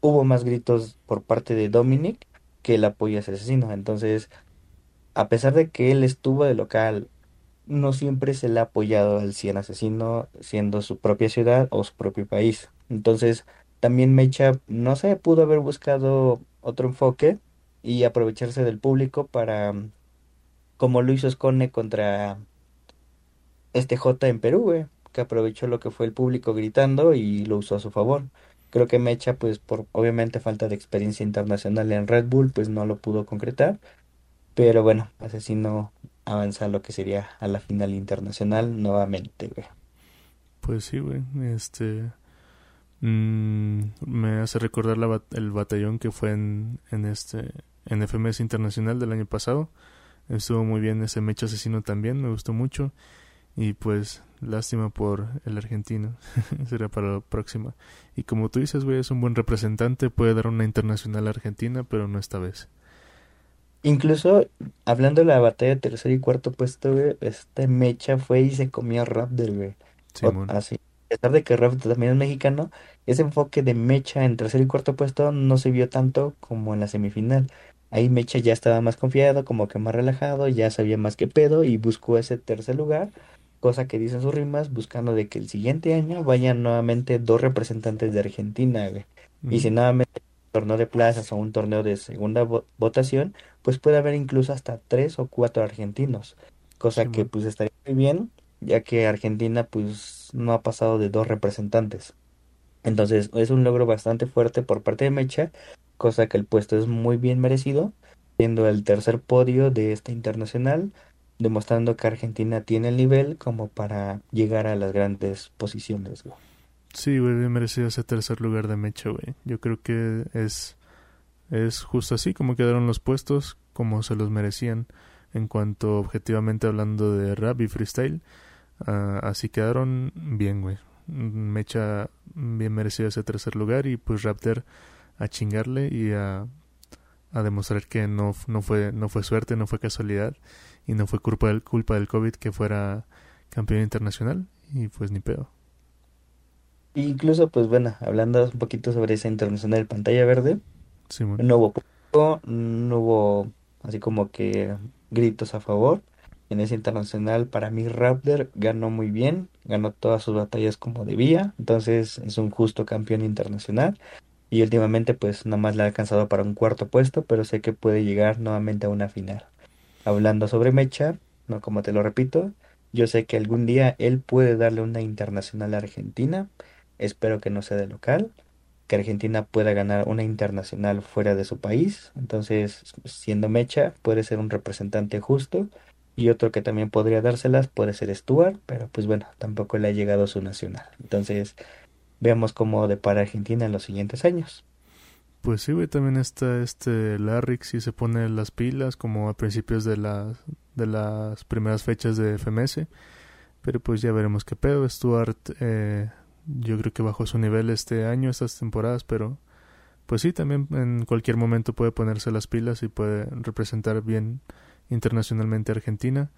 hubo más gritos por parte de Dominic que el apoyo a ese asesino. Entonces, a pesar de que él estuvo de local, no siempre se le ha apoyado al 100 asesino siendo su propia ciudad o su propio país. Entonces, también Mecha, no sé, pudo haber buscado otro enfoque y aprovecharse del público para, como lo hizo Scone contra este J en Perú, que aprovechó lo que fue el público gritando y lo usó a su favor. Creo que Mecha, pues por obviamente falta de experiencia internacional en Red Bull, pues no lo pudo concretar. Pero bueno, Asesino avanza lo que sería a la final internacional nuevamente, güey. Pues sí, güey. Este. Mm, me hace recordar la el batallón que fue en, en este. En FMS Internacional del año pasado. Estuvo muy bien ese Mecha Asesino también, me gustó mucho. Y pues lástima por el argentino. Será para la próxima. Y como tú dices, güey, es un buen representante. Puede dar una internacional Argentina, pero no esta vez. Incluso, hablando de la batalla de tercer y cuarto puesto, güey, este Mecha fue y se comió a Raptor, güey. así. A pesar de que Raptor también es mexicano, ese enfoque de Mecha en tercer y cuarto puesto no se vio tanto como en la semifinal. Ahí Mecha ya estaba más confiado, como que más relajado, ya sabía más que pedo y buscó ese tercer lugar cosa que dicen sus rimas, buscando de que el siguiente año vayan nuevamente dos representantes de Argentina, Y si nuevamente torneo de plazas o un torneo de segunda votación, pues puede haber incluso hasta tres o cuatro argentinos, cosa que pues estaría muy bien, ya que Argentina pues no ha pasado de dos representantes. Entonces es un logro bastante fuerte por parte de Mecha, cosa que el puesto es muy bien merecido, siendo el tercer podio de esta internacional, demostrando que Argentina tiene el nivel como para llegar a las grandes posiciones. Sí, güey, bien merecido ese tercer lugar de Mecha, güey. Yo creo que es, es justo así como quedaron los puestos, como se los merecían en cuanto objetivamente hablando de rap y freestyle. Uh, así quedaron bien, güey. Mecha bien merecido ese tercer lugar y pues Raptor a chingarle y a, a demostrar que no, no, fue, no fue suerte, no fue casualidad y no fue culpa del, culpa del COVID que fuera campeón internacional y pues ni pedo. Incluso, pues bueno, hablando un poquito sobre esa internacional pantalla verde, no hubo no hubo así como que gritos a favor. En esa internacional, para mí Raptor ganó muy bien, ganó todas sus batallas como debía, entonces es un justo campeón internacional. Y últimamente, pues nada más le ha alcanzado para un cuarto puesto, pero sé que puede llegar nuevamente a una final hablando sobre Mecha, no como te lo repito, yo sé que algún día él puede darle una internacional a Argentina, espero que no sea de local, que Argentina pueda ganar una internacional fuera de su país, entonces siendo Mecha puede ser un representante justo y otro que también podría dárselas puede ser Stuart, pero pues bueno, tampoco le ha llegado su nacional. Entonces, veamos cómo depara Argentina en los siguientes años. Pues sí, güey, también está este Larrix y se pone las pilas como a principios de las, de las primeras fechas de FMS. Pero pues ya veremos qué pedo. Stuart, eh, yo creo que bajó su nivel este año, estas temporadas, pero pues sí, también en cualquier momento puede ponerse las pilas y puede representar bien internacionalmente a Argentina.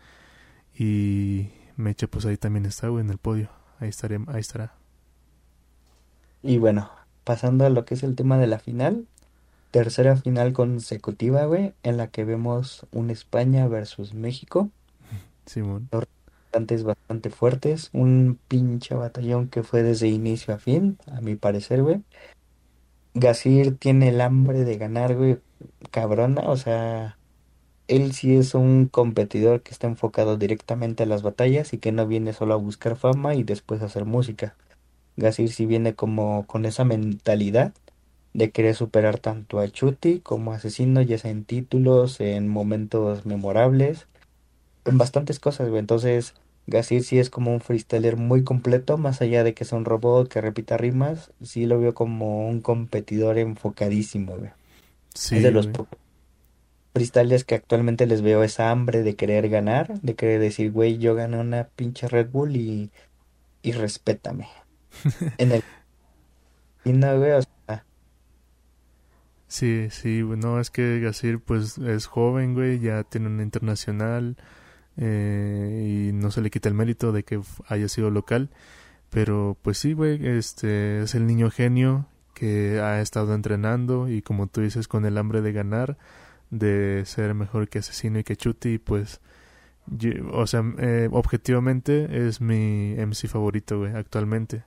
Y Meche, pues ahí también está, güey, en el podio. Ahí, estaré, ahí estará. Y bueno, pasando a lo que es el tema de la final. Tercera final consecutiva, güey, en la que vemos un España versus México. Simón. Representantes bastante fuertes. Un pinche batallón que fue desde inicio a fin, a mi parecer, güey. Gasir tiene el hambre de ganar, güey, cabrona, o sea, él sí es un competidor que está enfocado directamente a las batallas y que no viene solo a buscar fama y después a hacer música. Gasir sí viene como con esa mentalidad de querer superar tanto a Chuti como a Asesino, ya sea en títulos, en momentos memorables, en bastantes cosas, güey. Entonces, Gasir sí es como un freestyler muy completo, más allá de que sea un robot que repita rimas, sí lo veo como un competidor enfocadísimo, güey. es de los cristales que actualmente les veo esa hambre de querer ganar, de querer decir, güey, yo gané una pinche Red Bull y, y respétame. en el... Y no, güey, o sea... Sí, sí, no, es que Gasir pues es joven, güey, ya tiene una internacional eh, y no se le quita el mérito de que haya sido local. Pero pues sí, güey, este es el niño genio que ha estado entrenando y como tú dices, con el hambre de ganar, de ser mejor que Asesino y que Chuti, pues, o sea, eh, objetivamente es mi MC favorito, güey, actualmente.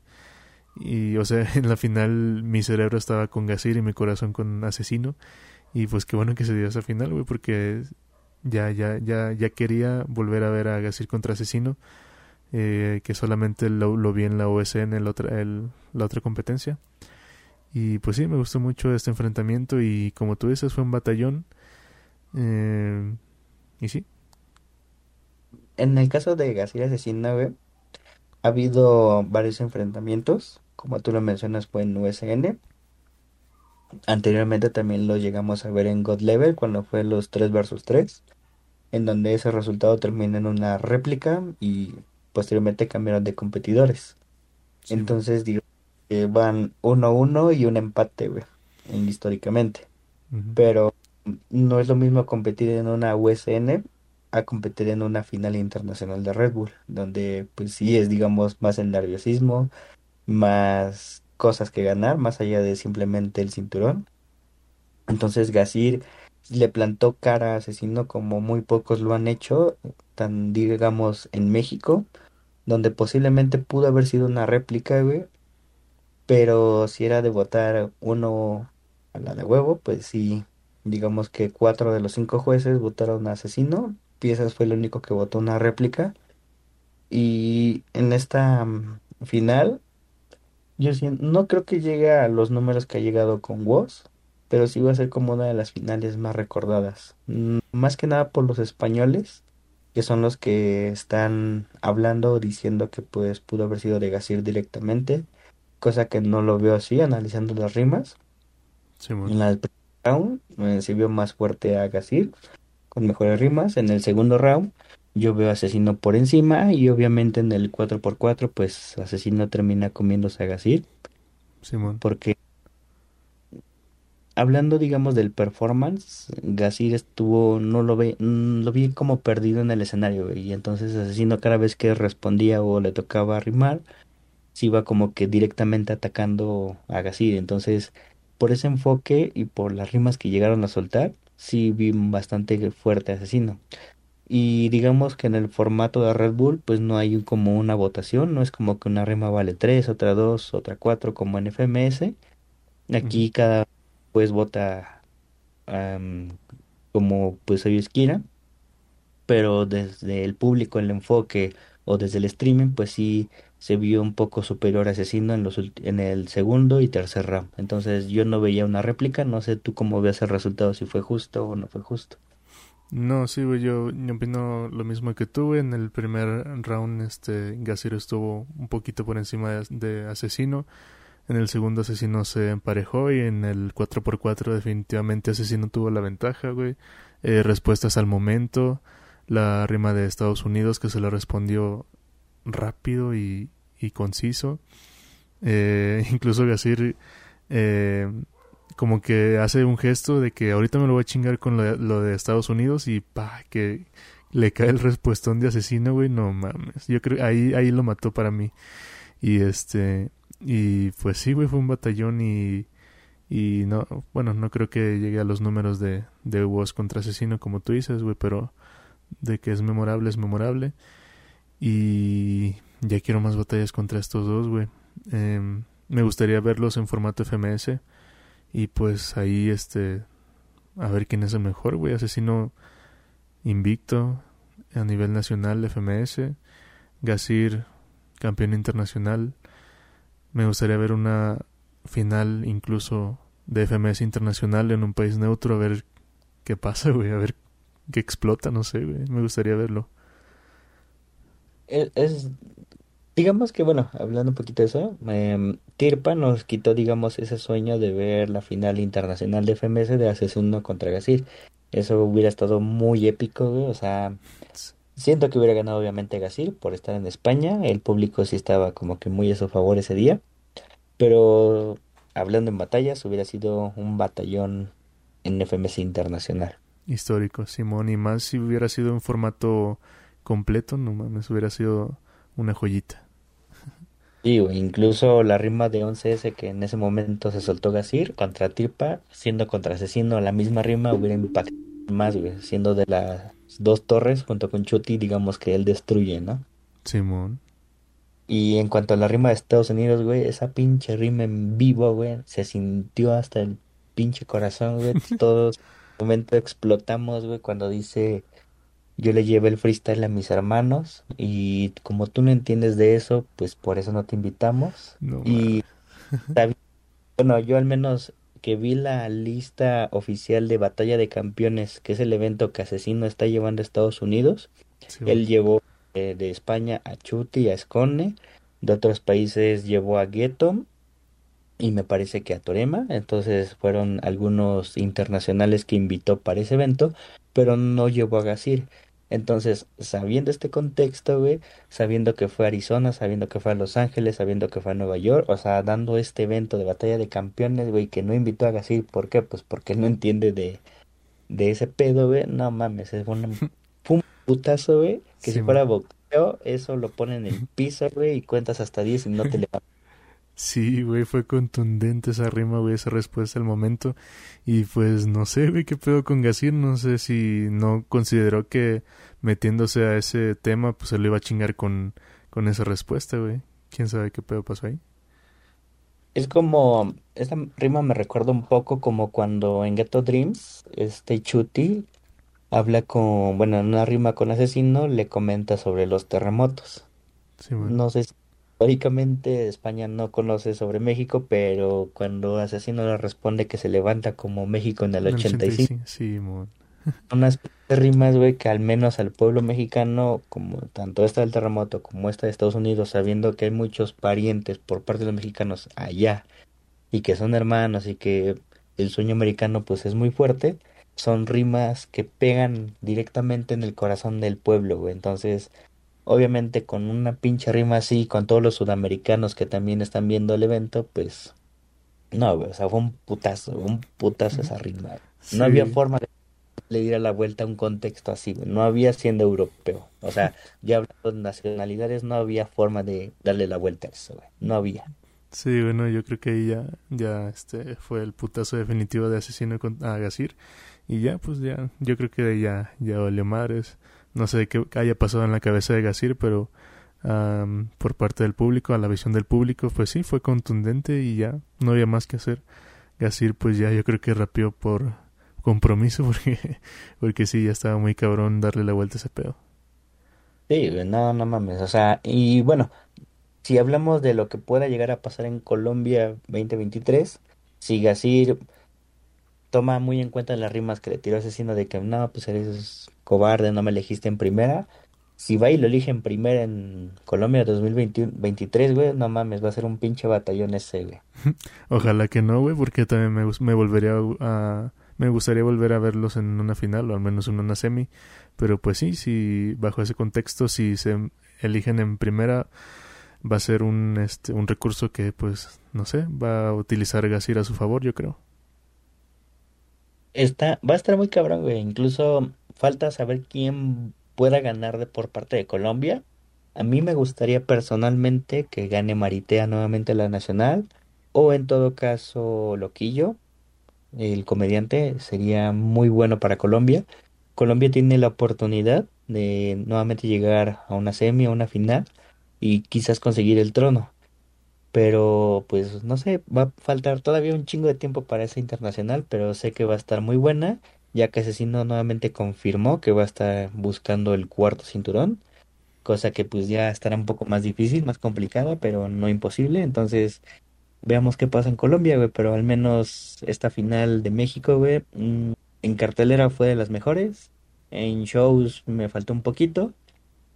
Y, o sea, en la final mi cerebro estaba con Gasir y mi corazón con Asesino. Y pues qué bueno que se dio esa final, güey, porque ya, ya, ya, ya quería volver a ver a Gasir contra Asesino. Eh, que solamente lo, vi en la OSN, el otra, el, la otra competencia. Y pues sí, me gustó mucho este enfrentamiento y como tú dices, fue un batallón. Eh, y sí. En el caso de García Asesina, ha habido varios enfrentamientos. Como tú lo mencionas, fue en USN. Anteriormente también lo llegamos a ver en God Level cuando fue los 3 versus 3. En donde ese resultado termina en una réplica y posteriormente cambiaron de competidores. Entonces, digo, van 1-1 y un empate, históricamente. Pero no es lo mismo competir en una USN a competir en una final internacional de Red Bull, donde pues sí es, digamos, más el nerviosismo, más cosas que ganar, más allá de simplemente el cinturón. Entonces Gasir le plantó cara a Asesino como muy pocos lo han hecho, tan digamos en México, donde posiblemente pudo haber sido una réplica, güey, pero si era de votar uno a la de huevo, pues sí, digamos que cuatro de los cinco jueces votaron asesino. Piezas fue el único que votó una réplica. Y en esta mm, final, yo no creo que llegue a los números que ha llegado con Woz, pero sí va a ser como una de las finales más recordadas. Mm, más que nada por los españoles, que son los que están hablando, diciendo que pues pudo haber sido de Gasir directamente cosa que no lo veo así analizando las rimas. En la round me se vio más fuerte a Gasir con mejores rimas. En el segundo round yo veo Asesino por encima y obviamente en el 4x4 pues Asesino termina comiéndose a Gasir. Porque hablando digamos del performance, Gasir estuvo, no lo ve, mm, lo vi como perdido en el escenario y entonces Asesino cada vez que respondía o le tocaba rimar, se iba como que directamente atacando a Gasir. Entonces, por ese enfoque y por las rimas que llegaron a soltar, sí vi bastante fuerte asesino. Y digamos que en el formato de Red Bull, pues no hay como una votación, no es como que una rima vale 3, otra 2, otra 4 como en FMS. Aquí cada pues vota como pues ellos quieran, pero desde el público, el enfoque o desde el streaming, pues sí se vio un poco superior a Asesino en, los, en el segundo y tercer round. Entonces yo no veía una réplica, no sé tú cómo ves el resultado, si fue justo o no fue justo. No, sí, güey, yo, yo opino lo mismo que tú, En el primer round, este, Gasir estuvo un poquito por encima de, Asesino. En el segundo Asesino se emparejó y en el 4x4 definitivamente Asesino tuvo la ventaja, güey. Eh, respuestas al momento. La rima de Estados Unidos que se le respondió rápido y, y conciso. Eh, incluso Gasir eh, como que hace un gesto de que ahorita me lo voy a chingar con lo de, Estados Unidos y pa, que le cae el respuestón de asesino, güey, no mames. Yo creo ahí ahí lo mató para mí. Y este y pues sí, güey, fue un batallón y y no, bueno, no creo que llegue a los números de de Woz contra asesino como tú dices, güey, pero de que es memorable es memorable. Y ya quiero más batallas contra estos dos, güey. Em, me gustaría verlos en formato FMS. Y pues ahí, este. A ver quién es el mejor, güey. Asesino invicto a nivel nacional FMS. Gasir, campeón internacional. Me gustaría ver una final incluso de FMS internacional en un país neutro. A ver qué pasa, güey. A ver qué explota, no sé, güey. Me gustaría verlo es, Digamos que, bueno, hablando un poquito de eso, em, Tirpa nos quitó, digamos, ese sueño de ver la final internacional de FMS de Asesino contra Gasir. Eso hubiera estado muy épico, güey. O sea, siento que hubiera ganado obviamente Gasir por estar en España. El público sí estaba como que muy a su favor ese día. Pero hablando en batallas, hubiera sido un batallón en FMS internacional. Histórico, Simón. Y más si hubiera sido en formato completo, no mames, hubiera sido una joyita. Sí, incluso la rima de 11S que en ese momento se soltó Gasir contra Tirpa, siendo contra Asesino, la misma rima hubiera impactado más, güey, siendo de las dos torres junto con Chuti, digamos que él destruye, ¿no? Simón. Y en cuanto a la rima de Estados Unidos, güey, esa pinche rima en vivo, güey, se sintió hasta el pinche corazón, güey. Todos en momento explotamos, güey, cuando dice yo le llevé el freestyle a mis hermanos y como tú no entiendes de eso, pues por eso no te invitamos. y bueno, yo al menos que vi la lista oficial de Batalla de Campeones, que es el evento que Asesino está llevando a Estados Unidos, él llevó eh, de España a Chuti y a Escone, de otros países llevó a Ghetto y me parece que a Torema, entonces fueron algunos internacionales que invitó para ese evento, pero no llevó a Gasir. Entonces, sabiendo este contexto, güey, sabiendo que fue a Arizona, sabiendo que fue a Los Ángeles, sabiendo que fue a Nueva York, o sea, dando este evento de batalla de campeones, güey, que no invitó a Gasir, ¿por qué? Pues porque no entiende de, de ese pedo, güey, no mames, es un, un putazo, güey, que si fuera boxeo, eso lo pone en el piso, güey, y cuentas hasta 10 y no te levantas. Sí, güey, fue contundente esa rima, güey, esa respuesta al momento. Y pues no sé, güey, qué pedo con Gasir. No sé si no consideró que metiéndose a ese tema, pues se lo iba a chingar con, con esa respuesta, güey. Quién sabe qué pedo pasó ahí. Es como, esta rima me recuerda un poco como cuando en Ghetto Dreams, este Chuti habla con, bueno, en una rima con asesino, le comenta sobre los terremotos. Sí, No sé si Históricamente España no conoce sobre México, pero cuando Asesino le responde que se levanta como México en el 85. Sí, Unas rimas, güey, que al menos al pueblo mexicano, como tanto esta del terremoto como esta de Estados Unidos, sabiendo que hay muchos parientes por parte de los mexicanos allá y que son hermanos y que el sueño americano pues es muy fuerte, son rimas que pegan directamente en el corazón del pueblo, güey. Entonces, Obviamente con una pinche rima así, con todos los sudamericanos que también están viendo el evento, pues no, o sea, fue un putazo, un putazo esa rima. No había forma de le diera la vuelta a un contexto así, No había siendo europeo. O sea, ya hablando de nacionalidades, no había forma de darle la vuelta a eso, No había. Sí, bueno, yo creo que ahí ya, ya este, fue el putazo definitivo de asesino a Gasir. Y ya, pues ya, yo creo que ya, ya valió madres. No sé qué haya pasado en la cabeza de Gasir, pero por parte del público, a la visión del público, pues sí, fue contundente y ya no había más que hacer. Gasir, pues ya yo creo que rapió por compromiso, porque, porque sí, ya estaba muy cabrón darle la vuelta a ese pedo. Sí, no, no mames, o sea, y bueno, si hablamos de lo que pueda llegar a pasar en Colombia 2023, si Gasir toma muy en cuenta las rimas que le tiró Asesino de que no, pues eres cobarde, no me elegiste en primera. Si va y lo elige en primera en Colombia 2023, güey, no mames, va a ser un pinche batallón ese, güey. Ojalá que no, güey, porque también me, me volvería a, Me gustaría volver a verlos en una final o al menos en una semi. Pero pues sí, si bajo ese contexto, si se eligen en primera, va a ser un, este, un recurso que, pues, no sé, va a utilizar Gasir a su favor, yo creo. Está, va a estar muy cabrón, güey. Incluso falta saber quién pueda ganar de por parte de Colombia. A mí me gustaría personalmente que gane Maritea nuevamente la nacional o en todo caso Loquillo, el comediante, sería muy bueno para Colombia. Colombia tiene la oportunidad de nuevamente llegar a una semi, a una final y quizás conseguir el trono. Pero pues no sé, va a faltar todavía un chingo de tiempo para esa internacional, pero sé que va a estar muy buena ya que Asesino nuevamente confirmó que va a estar buscando el cuarto cinturón, cosa que pues ya estará un poco más difícil, más complicada, pero no imposible, entonces veamos qué pasa en Colombia, güey, pero al menos esta final de México, güey, mm, en cartelera fue de las mejores, en shows me faltó un poquito,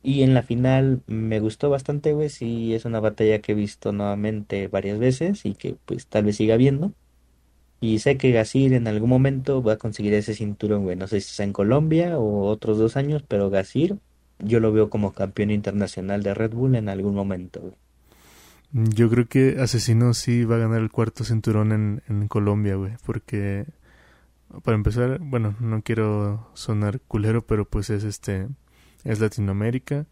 Y en la final me gustó bastante, güey. Sí, es una batalla que he visto nuevamente varias veces y que pues tal vez siga viendo. Y sé que Gasir en algún momento va a conseguir ese cinturón, güey. No sé si sea en Colombia o otros dos años, pero Gasir yo lo veo como campeón internacional de Red Bull en algún momento, güey. Yo creo que Asesino sí va a ganar el cuarto cinturón en, en Colombia, güey. Porque, para empezar, bueno, no quiero sonar culero, pero pues es este es Latinoamérica.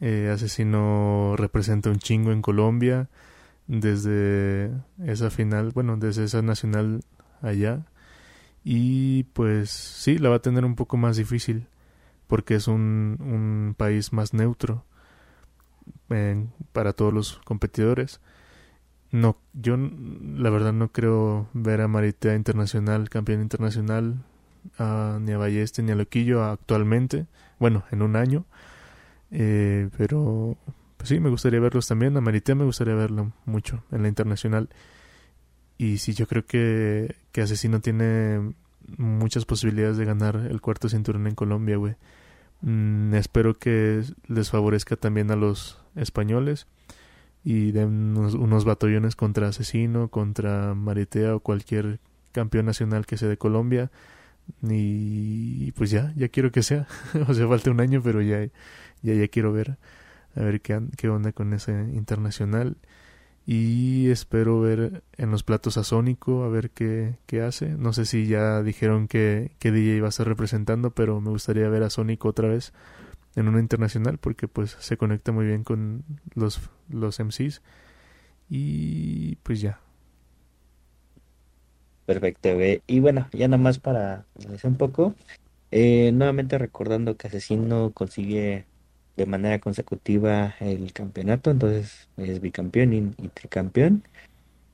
Eh, Asesino representa un chingo en Colombia desde esa final, bueno, desde esa nacional allá. Y pues sí, la va a tener un poco más difícil porque es un, un país más neutro para todos los competidores. No, yo la verdad no creo ver a Maritea internacional, campeón internacional, ni a Balleste ni a Loquillo actualmente bueno, en un año. Eh, pero sí, me gustaría verlos también. A Maritea me gustaría verlo mucho en la internacional. Y sí, yo creo que, que Asesino tiene muchas posibilidades de ganar el cuarto cinturón en Colombia, güey. Mm, espero que les favorezca también a los españoles y den unos, unos, batallones contra Asesino, contra Maritea o cualquier campeón nacional que sea de Colombia. Y pues ya, ya quiero que sea. o sea, falta un año, pero ya, ya, ya quiero ver, a ver qué, qué onda con ese internacional. Y espero ver en los platos a Sónico, a ver qué, qué hace. No sé si ya dijeron que, que DJ iba a estar representando, pero me gustaría ver a Sónico otra vez en una internacional porque pues se conecta muy bien con los, los MCs. Y pues ya, Perfecto, Y bueno, ya nada más para un poco, eh, nuevamente recordando que Asesino consigue de manera consecutiva el campeonato, entonces es bicampeón y, tricampeón.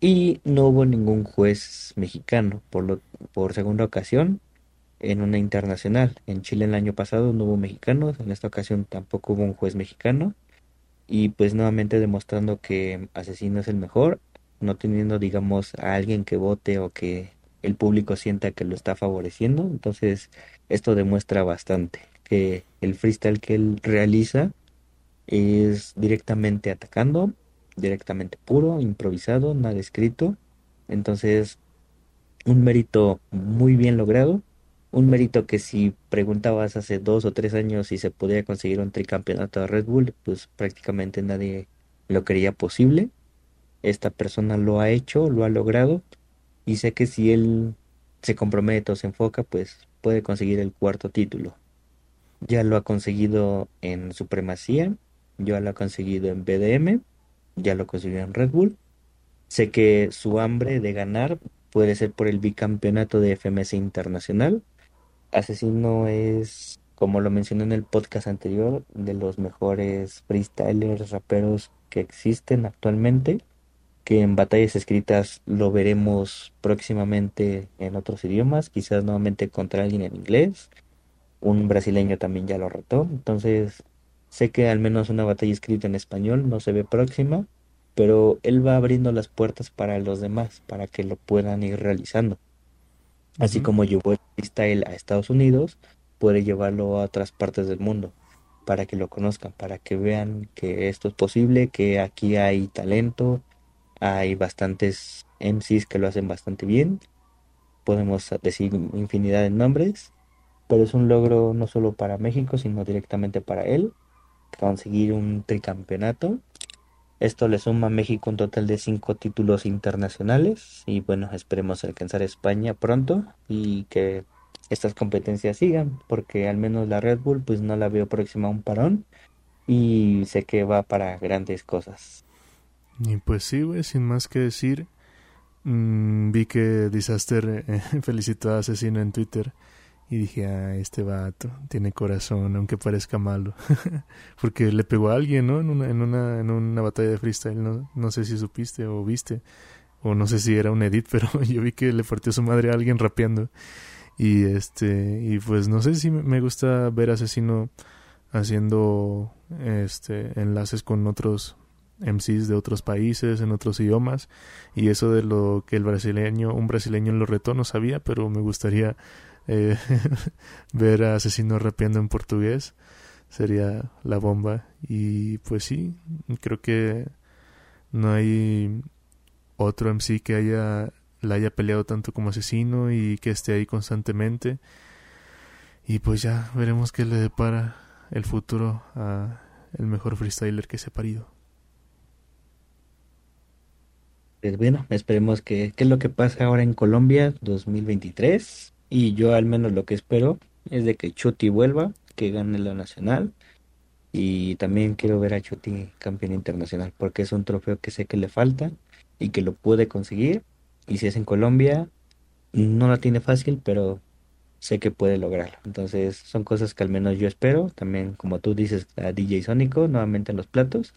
Y no hubo ningún juez mexicano por, lo, por segunda ocasión en una internacional. En Chile el año pasado no hubo mexicanos, en esta ocasión tampoco hubo un juez mexicano. Y pues nuevamente demostrando que Asesino es el mejor no teniendo, digamos, a alguien que vote o que el público sienta que lo está favoreciendo. Entonces, esto demuestra bastante que el freestyle que él realiza es directamente atacando, directamente puro, improvisado, nada escrito. Entonces, un mérito muy bien logrado. Un mérito que si preguntabas hace dos o tres años si se podía conseguir un tricampeonato de Red Bull, pues prácticamente nadie lo creía posible esta persona lo ha hecho, lo ha logrado y sé que si él se compromete o se enfoca, pues puede conseguir el cuarto título. Ya lo ha conseguido en Supremacía, ya lo ha conseguido en BDM, ya lo consiguió en Red Bull. Sé que su hambre de ganar puede ser por el bicampeonato de FMS Internacional. Asesino es, como lo mencioné en el podcast anterior, de los mejores freestylers, raperos que existen actualmente que en batallas escritas lo veremos próximamente en otros idiomas, quizás nuevamente contra alguien en inglés. Un brasileño también ya lo retó. Entonces, sé que al menos una batalla escrita en español no se ve próxima, pero él va abriendo las puertas para los demás, para que lo puedan ir realizando. Así como llevó el freestyle a Estados Unidos, puede llevarlo a otras partes del mundo para que lo conozcan, para que vean que esto es posible, que aquí hay talento, hay bastantes MCs que lo hacen bastante bien. Podemos decir infinidad de nombres. Pero es un logro no solo para México, sino directamente para él. Conseguir un tricampeonato. Esto le suma a México un total de cinco títulos internacionales. Y bueno, esperemos alcanzar España pronto. Y que estas competencias sigan. Porque al menos la Red Bull pues no la veo próxima a un parón. Y sé que va para grandes cosas. Y pues sí, güey, sin más que decir, mmm, vi que Disaster eh, felicitó a Asesino en Twitter y dije, ah, este vato tiene corazón, aunque parezca malo. Porque le pegó a alguien, ¿no? En una, en una, en una batalla de freestyle, ¿no? No sé si supiste o viste, o no sé si era un edit, pero yo vi que le partió su madre a alguien rapeando. Y este, y pues no sé si me gusta ver Asesino haciendo este enlaces con otros MCs de otros países, en otros idiomas, y eso de lo que el brasileño, un brasileño lo retó, no sabía, pero me gustaría eh, ver a Asesino rapeando en portugués. sería la bomba. Y pues sí, creo que no hay otro MC que haya la haya peleado tanto como asesino y que esté ahí constantemente. Y pues ya veremos qué le depara el futuro a el mejor freestyler que se ha parido. Pues bueno, esperemos que qué es lo que pasa ahora en Colombia 2023 y yo al menos lo que espero es de que Chuti vuelva, que gane la nacional y también quiero ver a Chuti campeón internacional porque es un trofeo que sé que le falta y que lo puede conseguir y si es en Colombia no la tiene fácil pero sé que puede lograrlo. Entonces son cosas que al menos yo espero. También como tú dices a DJ Sónico nuevamente en los platos.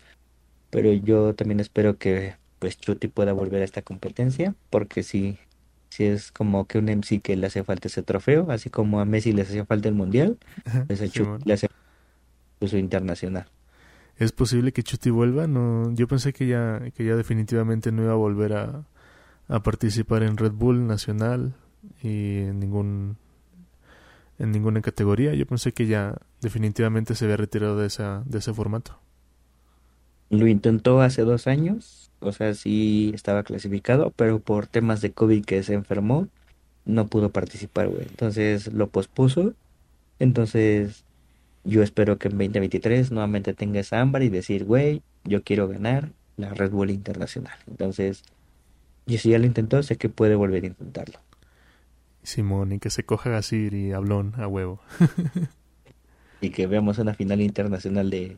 Pero yo también espero que pues Chuti pueda volver a esta competencia, porque si, si es como que un MC que le hace falta ese trofeo, así como a Messi le hacía falta el mundial, pues a Chuti le hace uso internacional. ¿Es posible que Chuti vuelva? No, yo pensé que ya, que ya definitivamente no iba a volver a, a participar en Red Bull Nacional y en ningún en ninguna categoría. Yo pensé que ya definitivamente se había retirado de esa de ese formato. Lo intentó hace dos años o sea, sí estaba clasificado, pero por temas de COVID que se enfermó, no pudo participar, güey. Entonces lo pospuso. Entonces yo espero que en 2023 nuevamente tenga esa ámbar y decir, güey, yo quiero ganar la Red Bull Internacional. Entonces, y si ya lo intentó, sé que puede volver a intentarlo. Simón, y que se coja Gasir y Hablón a huevo. y que veamos una final internacional de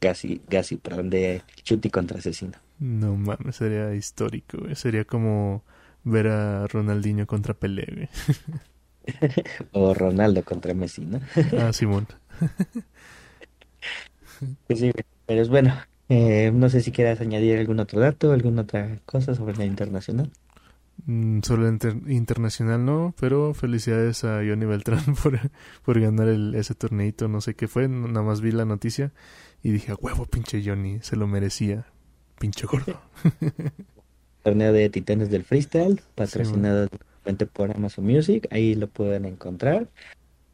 Gasi, Gasi, perdón, de Chuti contra Asesino. No mames, sería histórico, güey. Sería como ver a Ronaldinho contra Pelé, güey. o Ronaldo contra Messi, ¿no? ah, Simón. pues sí, pero es bueno. Eh, no sé si quieras añadir algún otro dato, alguna otra cosa sobre la internacional. Mm, sobre la internacional no, pero felicidades a Johnny Beltrán por, por ganar el, ese torneito, no sé qué fue, nada más vi la noticia y dije, huevo pinche Johnny, se lo merecía, pinche gordo. Torneo de Titanes del Freestyle, patrocinado por Amazon Music, ahí lo pueden encontrar.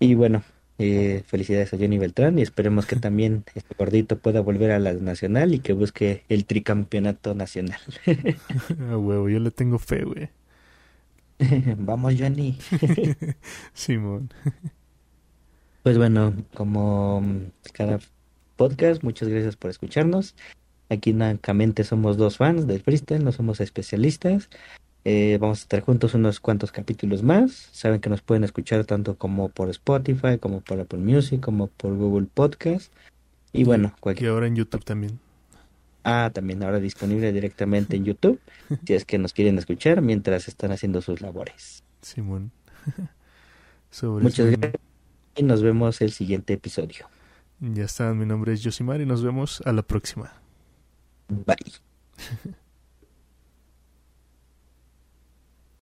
Y bueno, eh, felicidades a Johnny Beltrán y esperemos que también este gordito pueda volver a la nacional y que busque el tricampeonato nacional. a huevo, yo le tengo fe, güey. Vamos, Johnny. Simón. pues bueno, como cada podcast, muchas gracias por escucharnos. Aquí únicamente somos dos fans del freestyle, no somos especialistas. Eh, vamos a estar juntos unos cuantos capítulos más. Saben que nos pueden escuchar tanto como por Spotify, como por Apple Music, como por Google Podcast. Y bueno, cualquier... Y ahora en YouTube también. Ah, también ahora disponible directamente en YouTube, si es que nos quieren escuchar mientras están haciendo sus labores. Simón. Muchas gracias y nos vemos el siguiente episodio. Ya está, mi nombre es Josimar y nos vemos a la próxima. Bye.